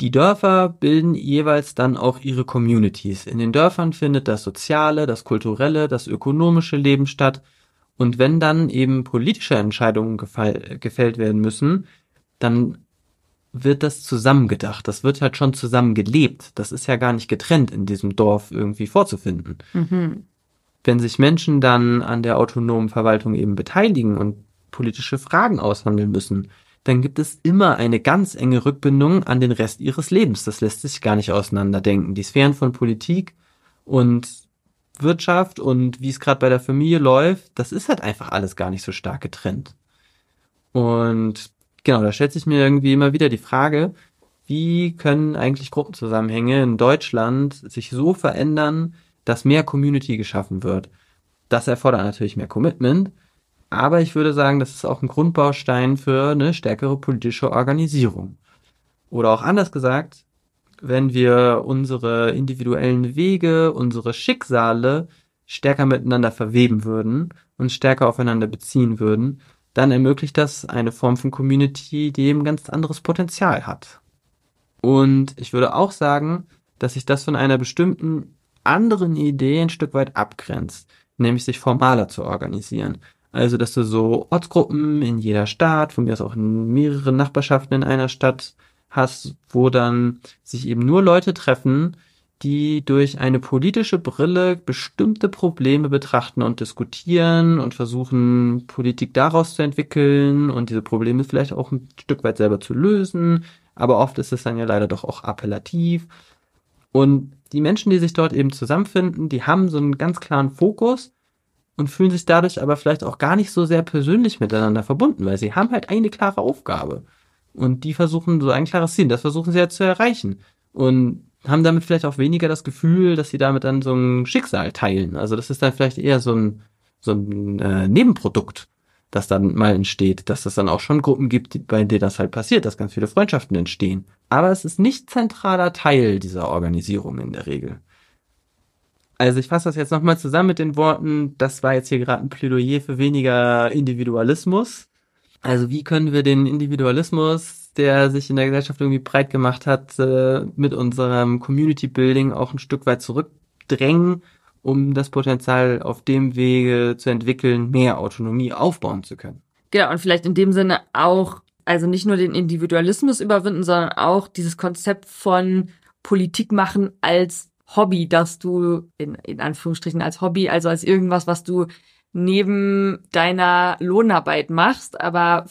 Die Dörfer bilden jeweils dann auch ihre Communities. In den Dörfern findet das soziale, das kulturelle, das ökonomische Leben statt. Und wenn dann eben politische Entscheidungen gefällt werden müssen, dann wird das zusammengedacht. Das wird halt schon zusammen gelebt. Das ist ja gar nicht getrennt in diesem Dorf irgendwie vorzufinden. Mhm. Wenn sich Menschen dann an der autonomen Verwaltung eben beteiligen und politische Fragen aushandeln müssen, dann gibt es immer eine ganz enge Rückbindung an den Rest ihres Lebens. Das lässt sich gar nicht auseinanderdenken. Die Sphären von Politik und Wirtschaft und wie es gerade bei der Familie läuft, das ist halt einfach alles gar nicht so stark getrennt. Und genau, da stellt sich mir irgendwie immer wieder die Frage, wie können eigentlich Gruppenzusammenhänge in Deutschland sich so verändern, dass mehr Community geschaffen wird? Das erfordert natürlich mehr Commitment, aber ich würde sagen, das ist auch ein Grundbaustein für eine stärkere politische Organisierung. Oder auch anders gesagt, wenn wir unsere individuellen Wege, unsere Schicksale stärker miteinander verweben würden und stärker aufeinander beziehen würden, dann ermöglicht das eine Form von Community, die eben ganz anderes Potenzial hat. Und ich würde auch sagen, dass sich das von einer bestimmten anderen Idee ein Stück weit abgrenzt, nämlich sich formaler zu organisieren. Also, dass du so Ortsgruppen in jeder Stadt, von mir aus auch in mehreren Nachbarschaften in einer Stadt hast, wo dann sich eben nur Leute treffen, die durch eine politische Brille bestimmte Probleme betrachten und diskutieren und versuchen, Politik daraus zu entwickeln und diese Probleme vielleicht auch ein Stück weit selber zu lösen. Aber oft ist es dann ja leider doch auch appellativ. Und die Menschen, die sich dort eben zusammenfinden, die haben so einen ganz klaren Fokus und fühlen sich dadurch aber vielleicht auch gar nicht so sehr persönlich miteinander verbunden, weil sie haben halt eine klare Aufgabe. Und die versuchen so ein klares Ziel, das versuchen sie ja zu erreichen. Und haben damit vielleicht auch weniger das Gefühl, dass sie damit dann so ein Schicksal teilen. Also das ist dann vielleicht eher so ein, so ein äh, Nebenprodukt, das dann mal entsteht, dass es dann auch schon Gruppen gibt, bei denen das halt passiert, dass ganz viele Freundschaften entstehen. Aber es ist nicht zentraler Teil dieser Organisation in der Regel. Also ich fasse das jetzt nochmal zusammen mit den Worten, das war jetzt hier gerade ein Plädoyer für weniger Individualismus. Also wie können wir den Individualismus, der sich in der Gesellschaft irgendwie breit gemacht hat, äh, mit unserem Community Building auch ein Stück weit zurückdrängen, um das Potenzial auf dem Wege zu entwickeln, mehr Autonomie aufbauen zu können. Genau, und vielleicht in dem Sinne auch, also nicht nur den Individualismus überwinden, sondern auch dieses Konzept von Politik machen als Hobby, das du in, in Anführungsstrichen als Hobby, also als irgendwas, was du neben deiner Lohnarbeit machst, aber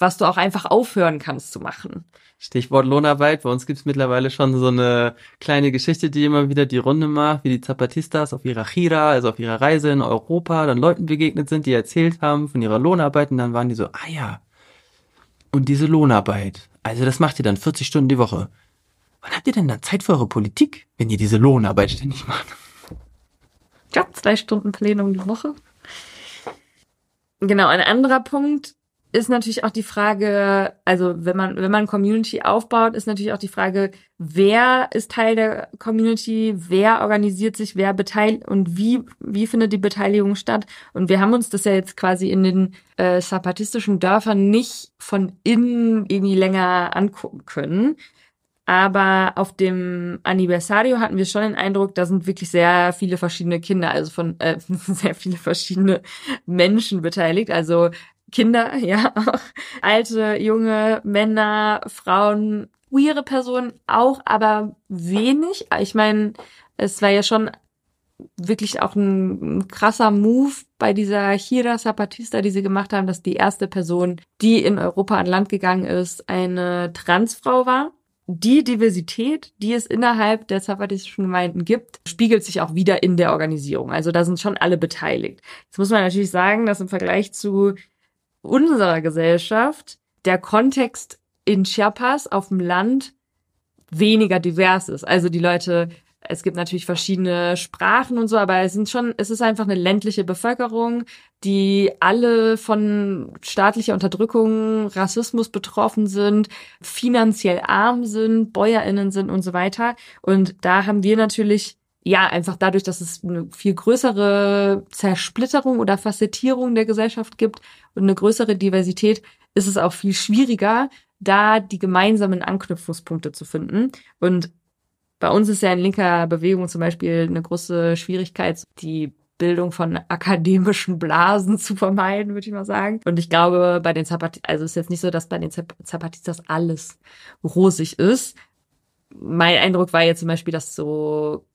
was du auch einfach aufhören kannst zu machen. Stichwort Lohnarbeit. Bei uns gibt's mittlerweile schon so eine kleine Geschichte, die immer wieder die Runde macht, wie die Zapatistas auf ihrer Chira, also auf ihrer Reise in Europa, dann Leuten begegnet sind, die erzählt haben von ihrer Lohnarbeit und dann waren die so, ah ja, und diese Lohnarbeit, also das macht ihr dann 40 Stunden die Woche. Wann habt ihr denn dann Zeit für eure Politik, wenn ihr diese Lohnarbeit ständig macht? Ja, zwei Stunden Plenum die Woche. Genau, ein anderer Punkt ist natürlich auch die Frage, also wenn man, wenn man Community aufbaut, ist natürlich auch die Frage, wer ist Teil der Community, wer organisiert sich, wer beteiligt und wie, wie findet die Beteiligung statt. Und wir haben uns das ja jetzt quasi in den äh, zapatistischen Dörfern nicht von innen irgendwie länger angucken können. Aber auf dem Anniversario hatten wir schon den Eindruck, da sind wirklich sehr viele verschiedene Kinder, also von äh, sehr viele verschiedene Menschen beteiligt. Also Kinder, ja, auch alte, junge Männer, Frauen, queere Personen auch, aber wenig. Ich meine, es war ja schon wirklich auch ein, krasser Move bei dieser Hira Zapatista, die sie gemacht haben, dass die erste Person, die in Europa an Land gegangen ist, eine Transfrau war. Die Diversität, die es innerhalb der zapatistischen Gemeinden gibt, spiegelt sich auch wieder in der Organisierung. Also da sind schon alle beteiligt. Jetzt muss man natürlich sagen, dass im Vergleich zu unserer Gesellschaft der Kontext in Chiapas auf dem Land weniger divers ist. Also die Leute, es gibt natürlich verschiedene Sprachen und so, aber es sind schon, es ist einfach eine ländliche Bevölkerung, die alle von staatlicher Unterdrückung, Rassismus betroffen sind, finanziell arm sind, BäuerInnen sind und so weiter. Und da haben wir natürlich ja, einfach dadurch, dass es eine viel größere Zersplitterung oder Facettierung der Gesellschaft gibt und eine größere Diversität, ist es auch viel schwieriger, da die gemeinsamen Anknüpfungspunkte zu finden. Und bei uns ist ja in linker Bewegung zum Beispiel eine große Schwierigkeit, die Bildung von akademischen Blasen zu vermeiden, würde ich mal sagen. Und ich glaube, bei den Zapatistas, also es ist jetzt nicht so, dass bei den Zapatistas alles rosig ist. Mein Eindruck war jetzt zum Beispiel, dass so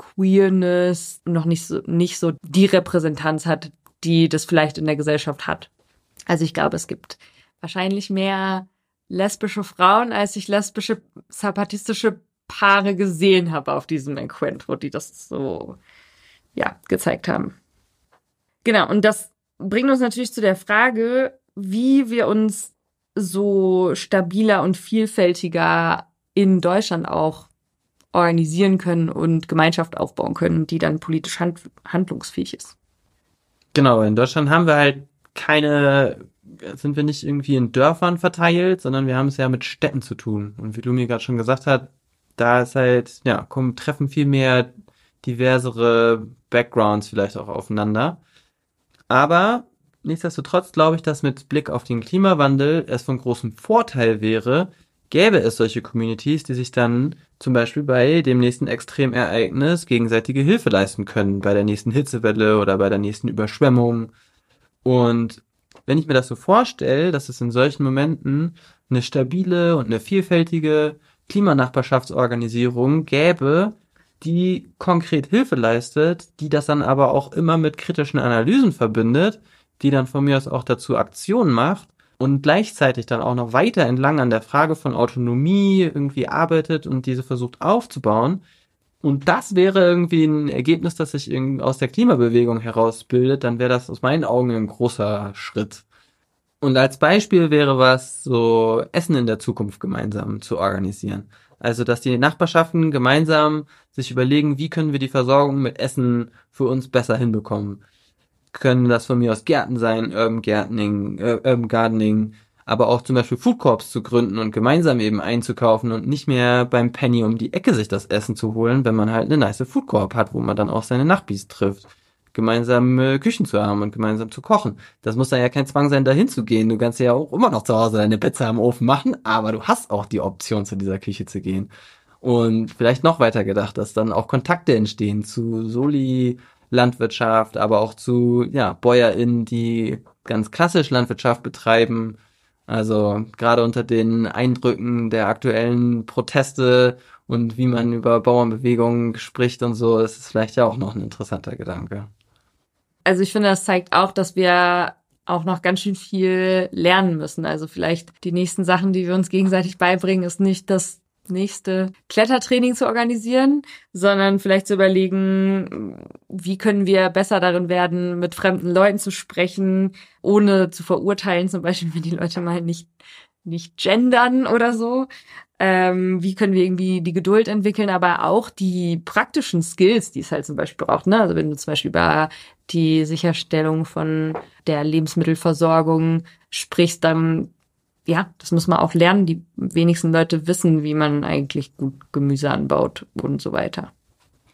Queerness noch nicht so, nicht so die Repräsentanz hat, die das vielleicht in der Gesellschaft hat. Also ich glaube, es gibt wahrscheinlich mehr lesbische Frauen, als ich lesbische zapatistische Paare gesehen habe auf diesem Encuentro, die das so, ja, gezeigt haben. Genau. Und das bringt uns natürlich zu der Frage, wie wir uns so stabiler und vielfältiger in Deutschland auch organisieren können und Gemeinschaft aufbauen können, die dann politisch hand handlungsfähig ist. Genau, in Deutschland haben wir halt keine, sind wir nicht irgendwie in Dörfern verteilt, sondern wir haben es ja mit Städten zu tun. Und wie du mir gerade schon gesagt hast, da ist halt, ja, kommen, treffen viel mehr diversere Backgrounds vielleicht auch aufeinander. Aber nichtsdestotrotz glaube ich, dass mit Blick auf den Klimawandel es von großem Vorteil wäre, gäbe es solche Communities, die sich dann zum Beispiel bei dem nächsten Extremereignis gegenseitige Hilfe leisten können, bei der nächsten Hitzewelle oder bei der nächsten Überschwemmung. Und wenn ich mir das so vorstelle, dass es in solchen Momenten eine stabile und eine vielfältige Klimanachbarschaftsorganisierung gäbe, die konkret Hilfe leistet, die das dann aber auch immer mit kritischen Analysen verbindet, die dann von mir aus auch dazu Aktionen macht und gleichzeitig dann auch noch weiter entlang an der Frage von Autonomie irgendwie arbeitet und diese versucht aufzubauen. Und das wäre irgendwie ein Ergebnis, das sich aus der Klimabewegung herausbildet, dann wäre das aus meinen Augen ein großer Schritt. Und als Beispiel wäre was, so Essen in der Zukunft gemeinsam zu organisieren. Also, dass die Nachbarschaften gemeinsam sich überlegen, wie können wir die Versorgung mit Essen für uns besser hinbekommen können das von mir aus Gärten sein, Urban Gardening, äh, Urban Gardening, aber auch zum Beispiel Food Corps zu gründen und gemeinsam eben einzukaufen und nicht mehr beim Penny um die Ecke sich das Essen zu holen, wenn man halt eine nice Food Corp hat, wo man dann auch seine Nachbis trifft. Gemeinsame Küchen zu haben und gemeinsam zu kochen. Das muss dann ja kein Zwang sein, dahin zu gehen. Du kannst ja auch immer noch zu Hause deine Pizza im Ofen machen, aber du hast auch die Option, zu dieser Küche zu gehen. Und vielleicht noch weiter gedacht, dass dann auch Kontakte entstehen zu Soli, Landwirtschaft, aber auch zu ja, BäuerInnen, die ganz klassisch Landwirtschaft betreiben. Also gerade unter den Eindrücken der aktuellen Proteste und wie man über Bauernbewegungen spricht und so, ist es vielleicht ja auch noch ein interessanter Gedanke. Also ich finde, das zeigt auch, dass wir auch noch ganz schön viel lernen müssen. Also vielleicht die nächsten Sachen, die wir uns gegenseitig beibringen, ist nicht das nächste Klettertraining zu organisieren, sondern vielleicht zu überlegen, wie können wir besser darin werden, mit fremden Leuten zu sprechen, ohne zu verurteilen, zum Beispiel, wenn die Leute mal nicht, nicht gendern oder so. Ähm, wie können wir irgendwie die Geduld entwickeln, aber auch die praktischen Skills, die es halt zum Beispiel braucht. Ne? Also wenn du zum Beispiel über die Sicherstellung von der Lebensmittelversorgung sprichst, dann ja, das muss man auch lernen. Die wenigsten Leute wissen, wie man eigentlich gut Gemüse anbaut und so weiter.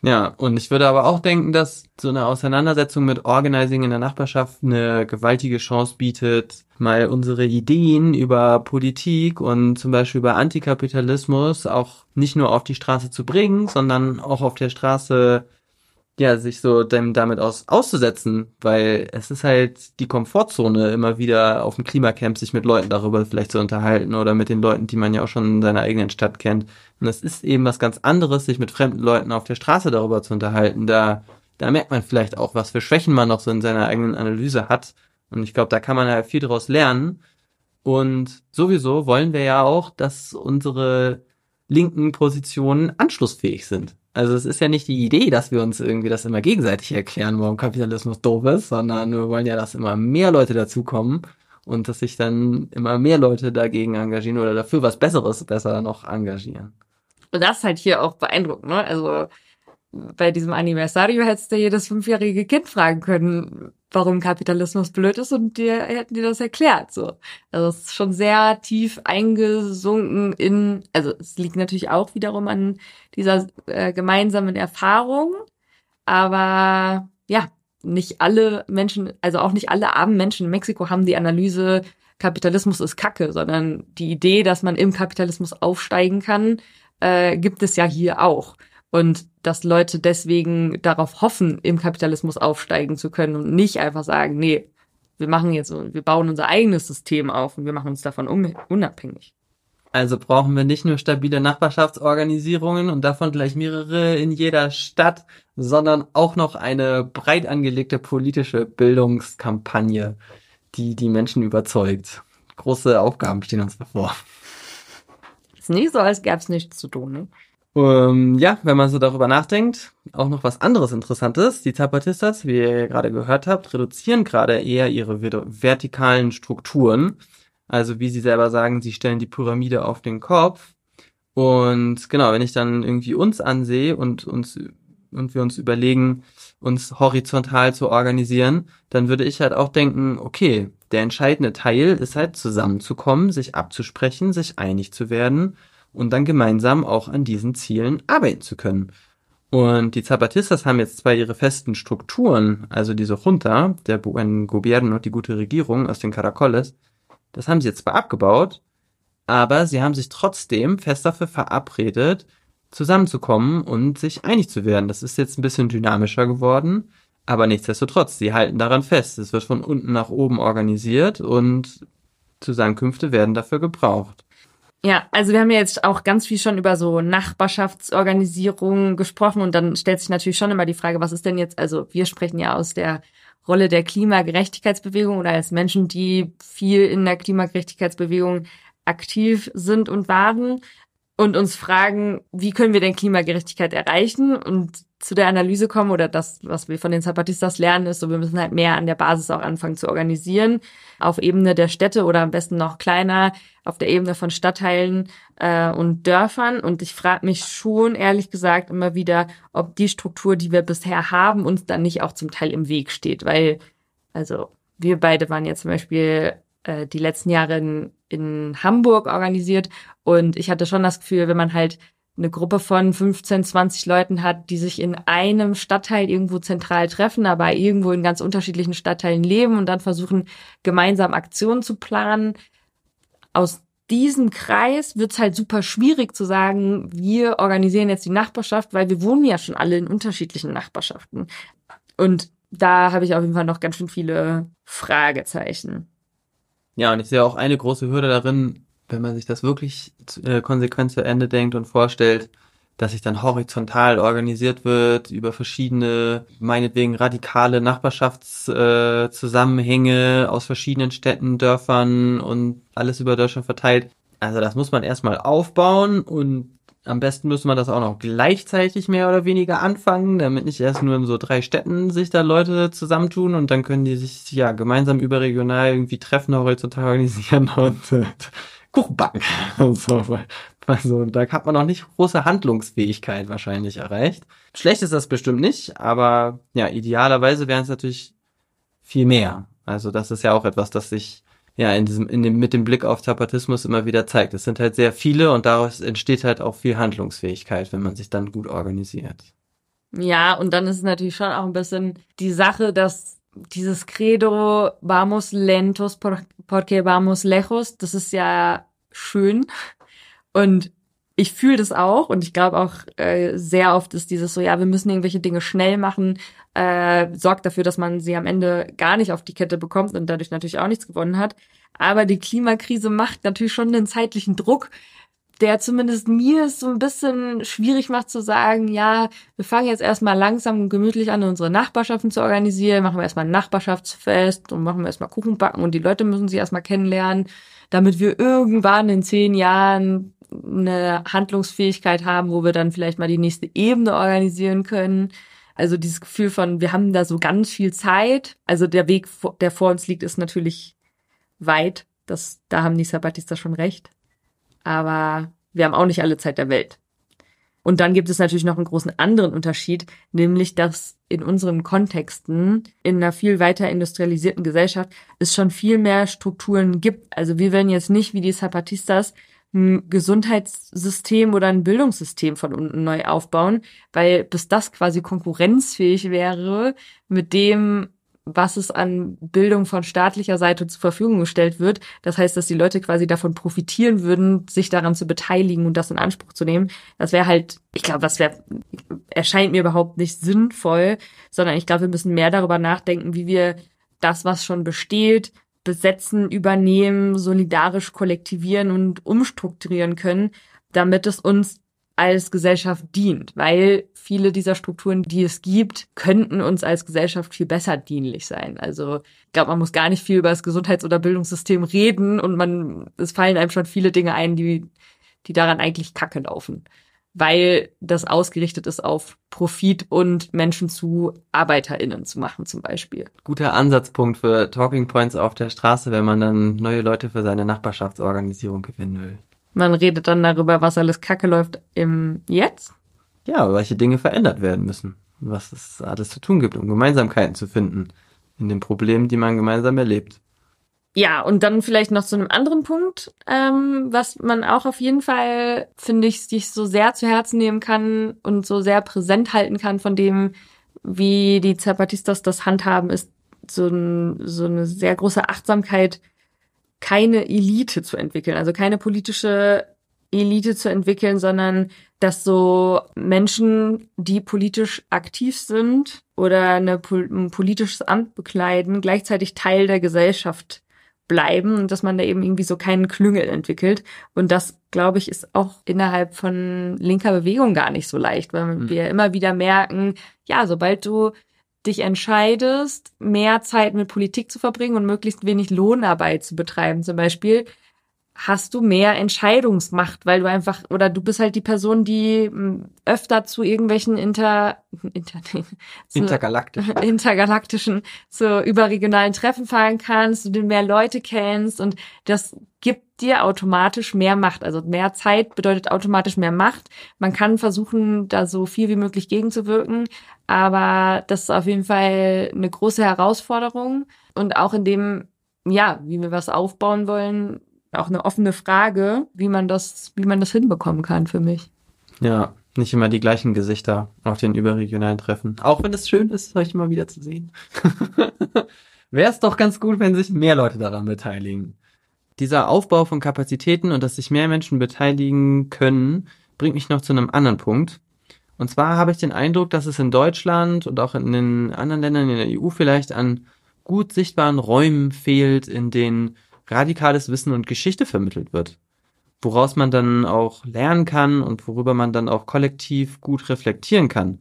Ja, und ich würde aber auch denken, dass so eine Auseinandersetzung mit Organizing in der Nachbarschaft eine gewaltige Chance bietet, mal unsere Ideen über Politik und zum Beispiel über Antikapitalismus auch nicht nur auf die Straße zu bringen, sondern auch auf der Straße ja, sich so dem, damit aus, auszusetzen, weil es ist halt die Komfortzone, immer wieder auf dem Klimacamp sich mit Leuten darüber vielleicht zu unterhalten oder mit den Leuten, die man ja auch schon in seiner eigenen Stadt kennt. Und es ist eben was ganz anderes, sich mit fremden Leuten auf der Straße darüber zu unterhalten. Da, da merkt man vielleicht auch, was für Schwächen man noch so in seiner eigenen Analyse hat. Und ich glaube, da kann man halt viel daraus lernen. Und sowieso wollen wir ja auch, dass unsere linken Positionen anschlussfähig sind. Also es ist ja nicht die Idee, dass wir uns irgendwie das immer gegenseitig erklären, warum Kapitalismus doof ist, sondern wir wollen ja, dass immer mehr Leute dazukommen und dass sich dann immer mehr Leute dagegen engagieren oder dafür was Besseres besser noch engagieren. Und das ist halt hier auch beeindruckend, ne? Also bei diesem Anniversario hättest du jedes fünfjährige Kind fragen können, warum Kapitalismus blöd ist und dir hätten die das erklärt. So, also es ist schon sehr tief eingesunken in. Also es liegt natürlich auch wiederum an dieser äh, gemeinsamen Erfahrung, aber ja, nicht alle Menschen, also auch nicht alle armen Menschen in Mexiko haben die Analyse Kapitalismus ist Kacke, sondern die Idee, dass man im Kapitalismus aufsteigen kann, äh, gibt es ja hier auch und dass Leute deswegen darauf hoffen, im Kapitalismus aufsteigen zu können und nicht einfach sagen, nee, wir machen jetzt, wir bauen unser eigenes System auf und wir machen uns davon unabhängig. Also brauchen wir nicht nur stabile Nachbarschaftsorganisierungen und davon gleich mehrere in jeder Stadt, sondern auch noch eine breit angelegte politische Bildungskampagne, die die Menschen überzeugt. Große Aufgaben stehen uns bevor. Ist nicht so, als gäbe es nichts zu tun, ne? Ähm, ja, wenn man so darüber nachdenkt, auch noch was anderes Interessantes. Die Zapatistas, wie ihr gerade gehört habt, reduzieren gerade eher ihre vertikalen Strukturen. Also wie sie selber sagen, sie stellen die Pyramide auf den Kopf. Und genau, wenn ich dann irgendwie uns ansehe und uns und wir uns überlegen, uns horizontal zu organisieren, dann würde ich halt auch denken, okay, der entscheidende Teil ist halt zusammenzukommen, sich abzusprechen, sich einig zu werden und dann gemeinsam auch an diesen Zielen arbeiten zu können. Und die Zapatistas haben jetzt zwar ihre festen Strukturen, also diese Junta, der Buen Gobierno, die gute Regierung aus den Caracoles, das haben sie jetzt zwar abgebaut, aber sie haben sich trotzdem fest dafür verabredet, zusammenzukommen und sich einig zu werden. Das ist jetzt ein bisschen dynamischer geworden, aber nichtsdestotrotz, sie halten daran fest. Es wird von unten nach oben organisiert und Zusammenkünfte werden dafür gebraucht. Ja, also wir haben ja jetzt auch ganz viel schon über so Nachbarschaftsorganisierung gesprochen und dann stellt sich natürlich schon immer die Frage, was ist denn jetzt, also wir sprechen ja aus der Rolle der Klimagerechtigkeitsbewegung oder als Menschen, die viel in der Klimagerechtigkeitsbewegung aktiv sind und waren und uns fragen, wie können wir denn Klimagerechtigkeit erreichen? Und zu der Analyse kommen oder das, was wir von den Zapatistas lernen, ist so, wir müssen halt mehr an der Basis auch anfangen zu organisieren, auf Ebene der Städte oder am besten noch kleiner, auf der Ebene von Stadtteilen äh, und Dörfern. Und ich frage mich schon, ehrlich gesagt, immer wieder, ob die Struktur, die wir bisher haben, uns dann nicht auch zum Teil im Weg steht. Weil, also wir beide waren ja zum Beispiel äh, die letzten Jahre in, in Hamburg organisiert und ich hatte schon das Gefühl, wenn man halt eine Gruppe von 15, 20 Leuten hat, die sich in einem Stadtteil irgendwo zentral treffen, aber irgendwo in ganz unterschiedlichen Stadtteilen leben und dann versuchen, gemeinsam Aktionen zu planen. Aus diesem Kreis wird es halt super schwierig zu sagen, wir organisieren jetzt die Nachbarschaft, weil wir wohnen ja schon alle in unterschiedlichen Nachbarschaften. Und da habe ich auf jeden Fall noch ganz schön viele Fragezeichen. Ja, und ich sehe auch eine große Hürde darin, wenn man sich das wirklich äh, konsequent zu Ende denkt und vorstellt, dass sich dann horizontal organisiert wird über verschiedene, meinetwegen radikale Nachbarschaftszusammenhänge äh, aus verschiedenen Städten, Dörfern und alles über Deutschland verteilt. Also das muss man erstmal aufbauen und am besten müsste man das auch noch gleichzeitig mehr oder weniger anfangen, damit nicht erst nur in so drei Städten sich da Leute zusammentun und dann können die sich ja gemeinsam überregional irgendwie treffen, horizontal organisieren und äh, Kuchen backen. so, also da hat man noch nicht große Handlungsfähigkeit wahrscheinlich erreicht. Schlecht ist das bestimmt nicht, aber ja, idealerweise wären es natürlich viel mehr. Also das ist ja auch etwas, das sich ja in diesem, in dem, mit dem Blick auf Zapatismus immer wieder zeigt. Es sind halt sehr viele und daraus entsteht halt auch viel Handlungsfähigkeit, wenn man sich dann gut organisiert. Ja, und dann ist es natürlich schon auch ein bisschen die Sache, dass dieses Credo vamos lentos porque vamos lejos, das ist ja schön. Und ich fühle das auch und ich glaube auch äh, sehr oft ist dieses so, ja, wir müssen irgendwelche Dinge schnell machen, äh, sorgt dafür, dass man sie am Ende gar nicht auf die Kette bekommt und dadurch natürlich auch nichts gewonnen hat. Aber die Klimakrise macht natürlich schon einen zeitlichen Druck, der zumindest mir es so ein bisschen schwierig macht zu sagen, ja, wir fangen jetzt erstmal langsam und gemütlich an, unsere Nachbarschaften zu organisieren, machen wir erstmal ein Nachbarschaftsfest und machen wir erstmal Kuchen backen und die Leute müssen sich erstmal kennenlernen, damit wir irgendwann in zehn Jahren eine Handlungsfähigkeit haben, wo wir dann vielleicht mal die nächste Ebene organisieren können. Also dieses Gefühl von, wir haben da so ganz viel Zeit. Also der Weg, der vor uns liegt, ist natürlich weit. Das, da haben die Sabatistas schon recht. Aber wir haben auch nicht alle Zeit der Welt. Und dann gibt es natürlich noch einen großen anderen Unterschied, nämlich dass in unseren Kontexten, in einer viel weiter industrialisierten Gesellschaft, es schon viel mehr Strukturen gibt. Also wir werden jetzt nicht wie die Zapatistas ein Gesundheitssystem oder ein Bildungssystem von unten neu aufbauen, weil bis das quasi konkurrenzfähig wäre mit dem, was es an Bildung von staatlicher Seite zur Verfügung gestellt wird. Das heißt, dass die Leute quasi davon profitieren würden, sich daran zu beteiligen und das in Anspruch zu nehmen. Das wäre halt, ich glaube, das wäre, erscheint mir überhaupt nicht sinnvoll, sondern ich glaube, wir müssen mehr darüber nachdenken, wie wir das, was schon besteht, besetzen, übernehmen, solidarisch kollektivieren und umstrukturieren können, damit es uns als Gesellschaft dient, weil viele dieser Strukturen, die es gibt, könnten uns als Gesellschaft viel besser dienlich sein. Also ich glaube, man muss gar nicht viel über das Gesundheits- oder Bildungssystem reden und man es fallen einem schon viele Dinge ein, die die daran eigentlich kacke laufen weil das ausgerichtet ist auf Profit und Menschen zu ArbeiterInnen zu machen zum Beispiel. Guter Ansatzpunkt für Talking Points auf der Straße, wenn man dann neue Leute für seine Nachbarschaftsorganisierung gewinnen will. Man redet dann darüber, was alles kacke läuft im Jetzt. Ja, welche Dinge verändert werden müssen. Was es alles zu tun gibt, um Gemeinsamkeiten zu finden in den Problemen, die man gemeinsam erlebt. Ja, und dann vielleicht noch zu einem anderen Punkt, ähm, was man auch auf jeden Fall, finde ich, sich so sehr zu Herzen nehmen kann und so sehr präsent halten kann von dem, wie die Zapatistas das handhaben, ist so, ein, so eine sehr große Achtsamkeit, keine Elite zu entwickeln, also keine politische Elite zu entwickeln, sondern dass so Menschen, die politisch aktiv sind oder eine, ein politisches Amt bekleiden, gleichzeitig Teil der Gesellschaft bleiben und dass man da eben irgendwie so keinen Klüngel entwickelt. Und das, glaube ich, ist auch innerhalb von linker Bewegung gar nicht so leicht, weil mhm. wir immer wieder merken, ja, sobald du dich entscheidest, mehr Zeit mit Politik zu verbringen und möglichst wenig Lohnarbeit zu betreiben, zum Beispiel, hast du mehr Entscheidungsmacht, weil du einfach, oder du bist halt die Person, die hm, öfter zu irgendwelchen inter, inter zu intergalaktischen. intergalaktischen, zu überregionalen Treffen fahren kannst, du mehr Leute kennst und das gibt dir automatisch mehr Macht. Also mehr Zeit bedeutet automatisch mehr Macht. Man kann versuchen, da so viel wie möglich gegenzuwirken, aber das ist auf jeden Fall eine große Herausforderung und auch in dem, ja, wie wir was aufbauen wollen, auch eine offene Frage, wie man das, wie man das hinbekommen kann für mich. Ja, nicht immer die gleichen Gesichter auf den überregionalen Treffen. Auch wenn es schön ist, euch immer wieder zu sehen. Wäre es doch ganz gut, wenn sich mehr Leute daran beteiligen. Dieser Aufbau von Kapazitäten und dass sich mehr Menschen beteiligen können, bringt mich noch zu einem anderen Punkt. Und zwar habe ich den Eindruck, dass es in Deutschland und auch in den anderen Ländern in der EU vielleicht an gut sichtbaren Räumen fehlt, in denen radikales Wissen und Geschichte vermittelt wird. woraus man dann auch lernen kann und worüber man dann auch kollektiv gut reflektieren kann.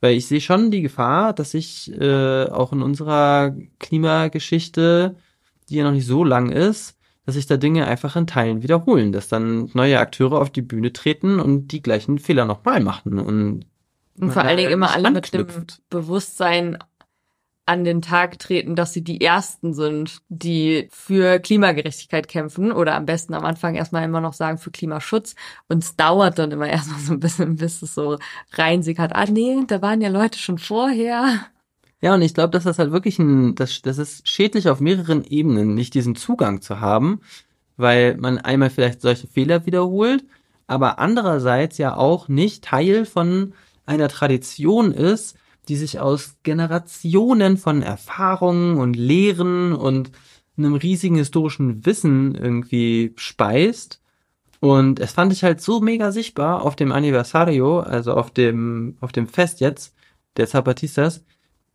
Weil ich sehe schon die Gefahr, dass sich äh, auch in unserer Klimageschichte, die ja noch nicht so lang ist, dass sich da Dinge einfach in Teilen wiederholen, dass dann neue Akteure auf die Bühne treten und die gleichen Fehler nochmal machen. Und, und vor allen Dingen immer alle mit dem Bewusstsein an den Tag treten, dass sie die Ersten sind, die für Klimagerechtigkeit kämpfen oder am besten am Anfang erstmal immer noch sagen für Klimaschutz. Und es dauert dann immer erstmal so ein bisschen, bis es so reinsickert. Ah nee, da waren ja Leute schon vorher. Ja, und ich glaube, dass das halt wirklich ein, das, das ist schädlich auf mehreren Ebenen, nicht diesen Zugang zu haben, weil man einmal vielleicht solche Fehler wiederholt, aber andererseits ja auch nicht Teil von einer Tradition ist, die sich aus Generationen von Erfahrungen und Lehren und einem riesigen historischen Wissen irgendwie speist. Und es fand ich halt so mega sichtbar auf dem Anniversario, also auf dem, auf dem Fest jetzt der Zapatistas.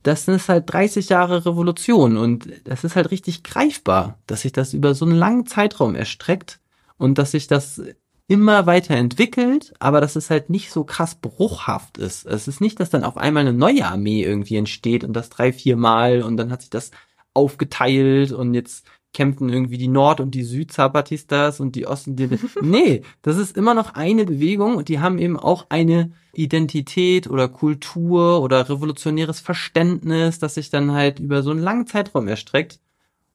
Das ist halt 30 Jahre Revolution und das ist halt richtig greifbar, dass sich das über so einen langen Zeitraum erstreckt und dass sich das immer weiterentwickelt, aber dass es halt nicht so krass bruchhaft ist. Es ist nicht, dass dann auf einmal eine neue Armee irgendwie entsteht und das drei, vier Mal und dann hat sich das aufgeteilt und jetzt kämpfen irgendwie die Nord- und die Süd-Zapatistas und die Osten. Die nee, das ist immer noch eine Bewegung und die haben eben auch eine Identität oder Kultur oder revolutionäres Verständnis, das sich dann halt über so einen langen Zeitraum erstreckt.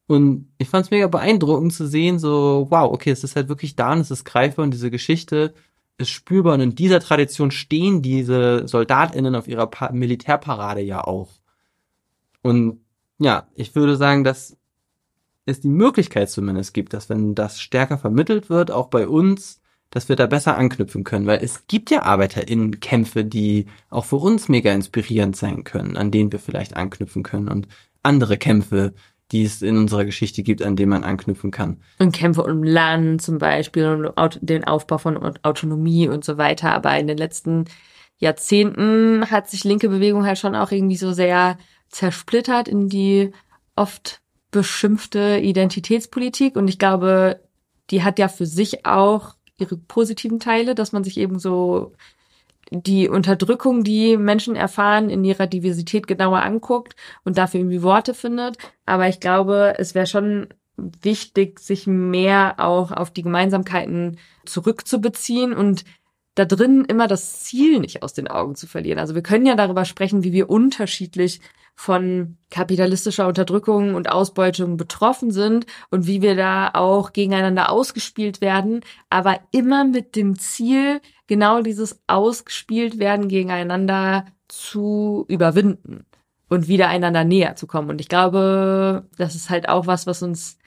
Und ich fand es mega beeindruckend zu sehen, so, wow, okay, es ist halt wirklich da und es ist greifbar und diese Geschichte ist spürbar. Und in dieser Tradition stehen diese SoldatInnen auf ihrer pa Militärparade ja auch. Und ja, ich würde sagen, dass es die Möglichkeit zumindest gibt, dass wenn das stärker vermittelt wird, auch bei uns, dass wir da besser anknüpfen können, weil es gibt ja ArbeiterInnen-Kämpfe, die auch für uns mega inspirierend sein können, an denen wir vielleicht anknüpfen können und andere Kämpfe, die es in unserer Geschichte gibt, an denen man anknüpfen kann. Und Kämpfe um Land zum Beispiel und den Aufbau von Autonomie und so weiter. Aber in den letzten Jahrzehnten hat sich linke Bewegung halt schon auch irgendwie so sehr zersplittert in die oft beschimpfte Identitätspolitik. Und ich glaube, die hat ja für sich auch ihre positiven Teile, dass man sich eben so die Unterdrückung, die Menschen erfahren, in ihrer Diversität genauer anguckt und dafür irgendwie Worte findet. Aber ich glaube, es wäre schon wichtig, sich mehr auch auf die Gemeinsamkeiten zurückzubeziehen und da drin immer das Ziel nicht aus den Augen zu verlieren. Also wir können ja darüber sprechen, wie wir unterschiedlich von kapitalistischer Unterdrückung und Ausbeutung betroffen sind und wie wir da auch gegeneinander ausgespielt werden, aber immer mit dem Ziel, genau dieses ausgespielt werden gegeneinander zu überwinden und wieder einander näher zu kommen. Und ich glaube, das ist halt auch was, was uns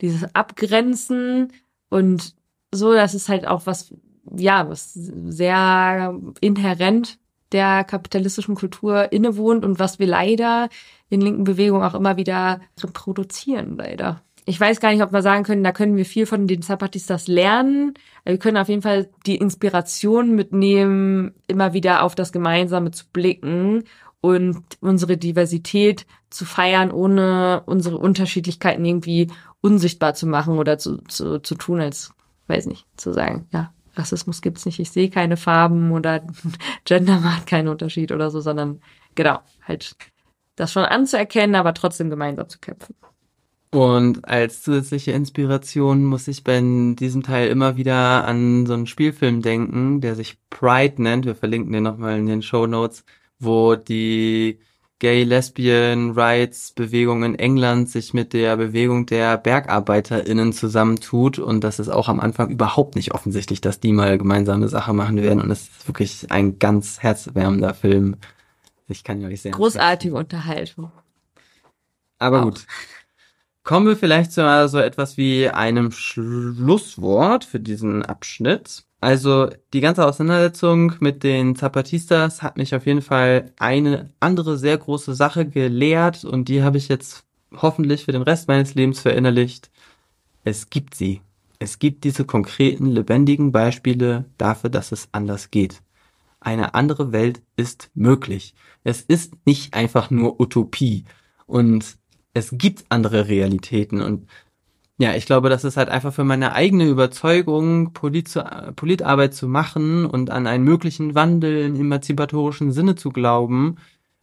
dieses Abgrenzen und so, das ist halt auch was, ja, was sehr inhärent der kapitalistischen Kultur innewohnt und was wir leider in linken Bewegungen auch immer wieder reproduzieren, leider ich weiß gar nicht, ob wir sagen können, da können wir viel von den Zapatistas lernen. Wir können auf jeden Fall die Inspiration mitnehmen, immer wieder auf das Gemeinsame zu blicken und unsere Diversität zu feiern, ohne unsere Unterschiedlichkeiten irgendwie unsichtbar zu machen oder zu, zu, zu tun, als, weiß nicht, zu sagen, ja, Rassismus gibt's nicht, ich sehe keine Farben oder Gender macht keinen Unterschied oder so, sondern genau, halt das schon anzuerkennen, aber trotzdem gemeinsam zu kämpfen. Und als zusätzliche Inspiration muss ich bei diesem Teil immer wieder an so einen Spielfilm denken, der sich Pride nennt. Wir verlinken den nochmal in den Show Notes, wo die Gay Lesbian Rights Bewegung in England sich mit der Bewegung der BergarbeiterInnen zusammentut. Und das ist auch am Anfang überhaupt nicht offensichtlich, dass die mal gemeinsame Sache machen werden. Und es ist wirklich ein ganz herzwärmender Film. Ich kann ja nicht sehr. Großartige Unterhaltung. Aber auch. gut. Kommen wir vielleicht zu so etwas wie einem Schlusswort für diesen Abschnitt. Also die ganze Auseinandersetzung mit den Zapatistas hat mich auf jeden Fall eine andere sehr große Sache gelehrt und die habe ich jetzt hoffentlich für den Rest meines Lebens verinnerlicht. Es gibt sie. Es gibt diese konkreten, lebendigen Beispiele dafür, dass es anders geht. Eine andere Welt ist möglich. Es ist nicht einfach nur Utopie. Und es gibt andere Realitäten und Ja, ich glaube, das ist halt einfach für meine eigene Überzeugung, Polit zu, Politarbeit zu machen und an einen möglichen Wandel im emanzipatorischen Sinne zu glauben,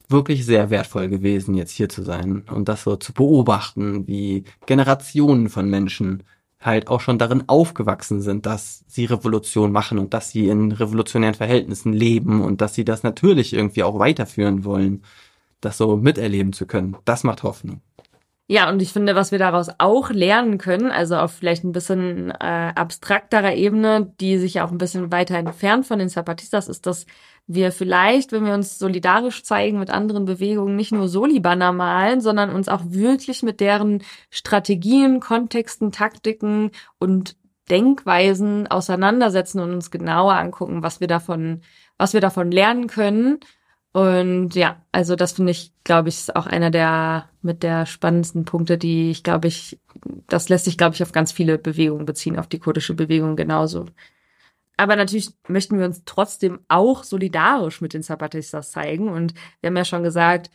wirklich sehr wertvoll gewesen, jetzt hier zu sein und das so zu beobachten, wie Generationen von Menschen halt auch schon darin aufgewachsen sind, dass sie Revolution machen und dass sie in revolutionären Verhältnissen leben und dass sie das natürlich irgendwie auch weiterführen wollen, das so miterleben zu können. Das macht Hoffnung. Ja, und ich finde, was wir daraus auch lernen können, also auf vielleicht ein bisschen äh, abstrakterer Ebene, die sich ja auch ein bisschen weiter entfernt von den Zapatistas, ist, dass wir vielleicht, wenn wir uns solidarisch zeigen mit anderen Bewegungen, nicht nur Soli-Banner malen, sondern uns auch wirklich mit deren Strategien, Kontexten, Taktiken und Denkweisen auseinandersetzen und uns genauer angucken, was wir davon, was wir davon lernen können und ja, also das finde ich, glaube ich, ist auch einer der mit der spannendsten Punkte, die ich glaube ich, das lässt sich, glaube ich, auf ganz viele Bewegungen beziehen, auf die kurdische Bewegung genauso. Aber natürlich möchten wir uns trotzdem auch solidarisch mit den Zapatistas zeigen. Und wir haben ja schon gesagt,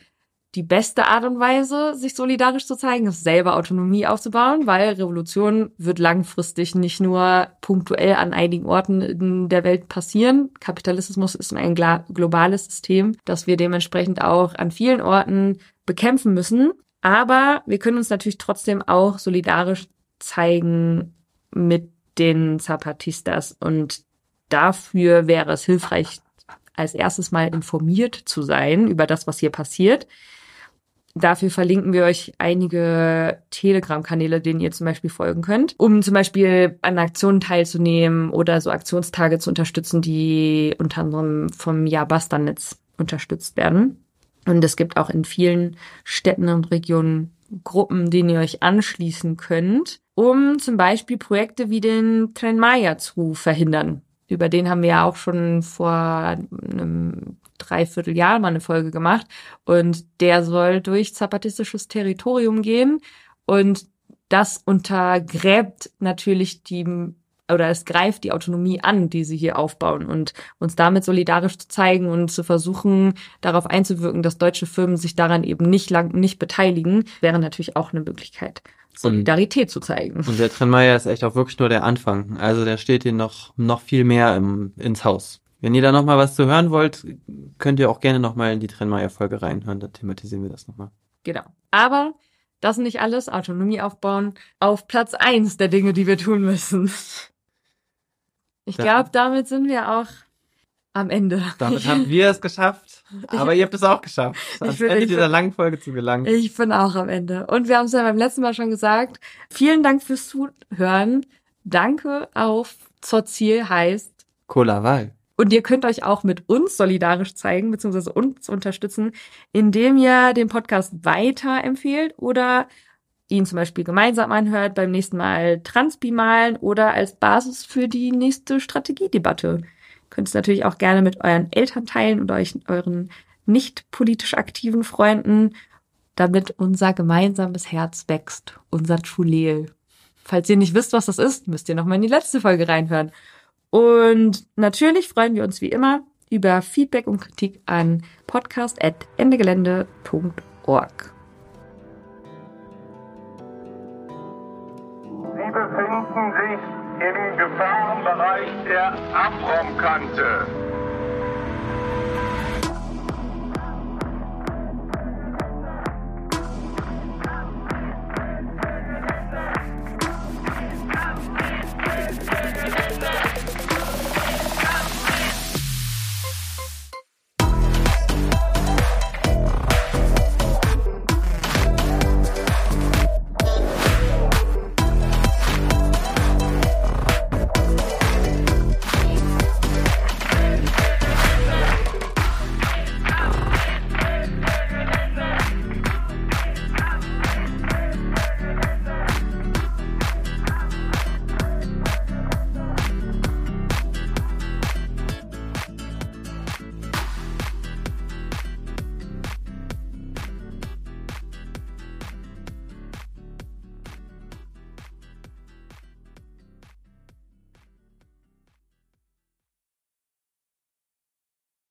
die beste Art und Weise, sich solidarisch zu zeigen, ist selber Autonomie aufzubauen, weil Revolution wird langfristig nicht nur punktuell an einigen Orten in der Welt passieren. Kapitalismus ist ein globales System, das wir dementsprechend auch an vielen Orten bekämpfen müssen. Aber wir können uns natürlich trotzdem auch solidarisch zeigen mit den Zapatistas und dafür wäre es hilfreich, als erstes mal informiert zu sein über das, was hier passiert. Dafür verlinken wir euch einige Telegram-Kanäle, denen ihr zum Beispiel folgen könnt, um zum Beispiel an Aktionen teilzunehmen oder so Aktionstage zu unterstützen, die unter anderem vom Jahr-Basta-Netz unterstützt werden. Und es gibt auch in vielen Städten und Regionen Gruppen, denen ihr euch anschließen könnt, um zum Beispiel Projekte wie den Tren Maya zu verhindern. Über den haben wir ja auch schon vor einem Dreivierteljahr mal eine Folge gemacht. Und der soll durch zapatistisches Territorium gehen. Und das untergräbt natürlich die oder es greift die Autonomie an, die sie hier aufbauen und uns damit solidarisch zu zeigen und zu versuchen, darauf einzuwirken, dass deutsche Firmen sich daran eben nicht lang nicht beteiligen, wäre natürlich auch eine Möglichkeit. Solidarität und, zu zeigen. Und der Trennmeier ist echt auch wirklich nur der Anfang. Also der steht hier noch, noch viel mehr im, ins Haus. Wenn ihr da noch mal was zu hören wollt, könnt ihr auch gerne noch mal in die Trennmeier-Folge reinhören. Da thematisieren wir das noch mal. Genau. Aber das nicht alles. Autonomie aufbauen auf Platz eins der Dinge, die wir tun müssen. Ich glaube, damit sind wir auch am Ende. Damit haben wir es geschafft. Aber ihr habt es auch geschafft. Ans Ende bin, dieser langen Folge zu gelangen. Ich bin auch am Ende. Und wir haben es ja beim letzten Mal schon gesagt. Vielen Dank fürs Zuhören. Danke auf zur Ziel heißt Kolaval. Und ihr könnt euch auch mit uns solidarisch zeigen, beziehungsweise uns unterstützen, indem ihr den Podcast weiterempfehlt oder ihn zum Beispiel gemeinsam anhört, beim nächsten Mal Transpi malen oder als Basis für die nächste Strategiedebatte. Könnt es natürlich auch gerne mit euren Eltern teilen und euch, euren nicht politisch aktiven Freunden, damit unser gemeinsames Herz wächst, unser Chuleel. Falls ihr nicht wisst, was das ist, müsst ihr noch mal in die letzte Folge reinhören. Und natürlich freuen wir uns wie immer über Feedback und Kritik an podcast.endegelände.org. Sie befinden sich im Gefahrenbereich der Abraumkante.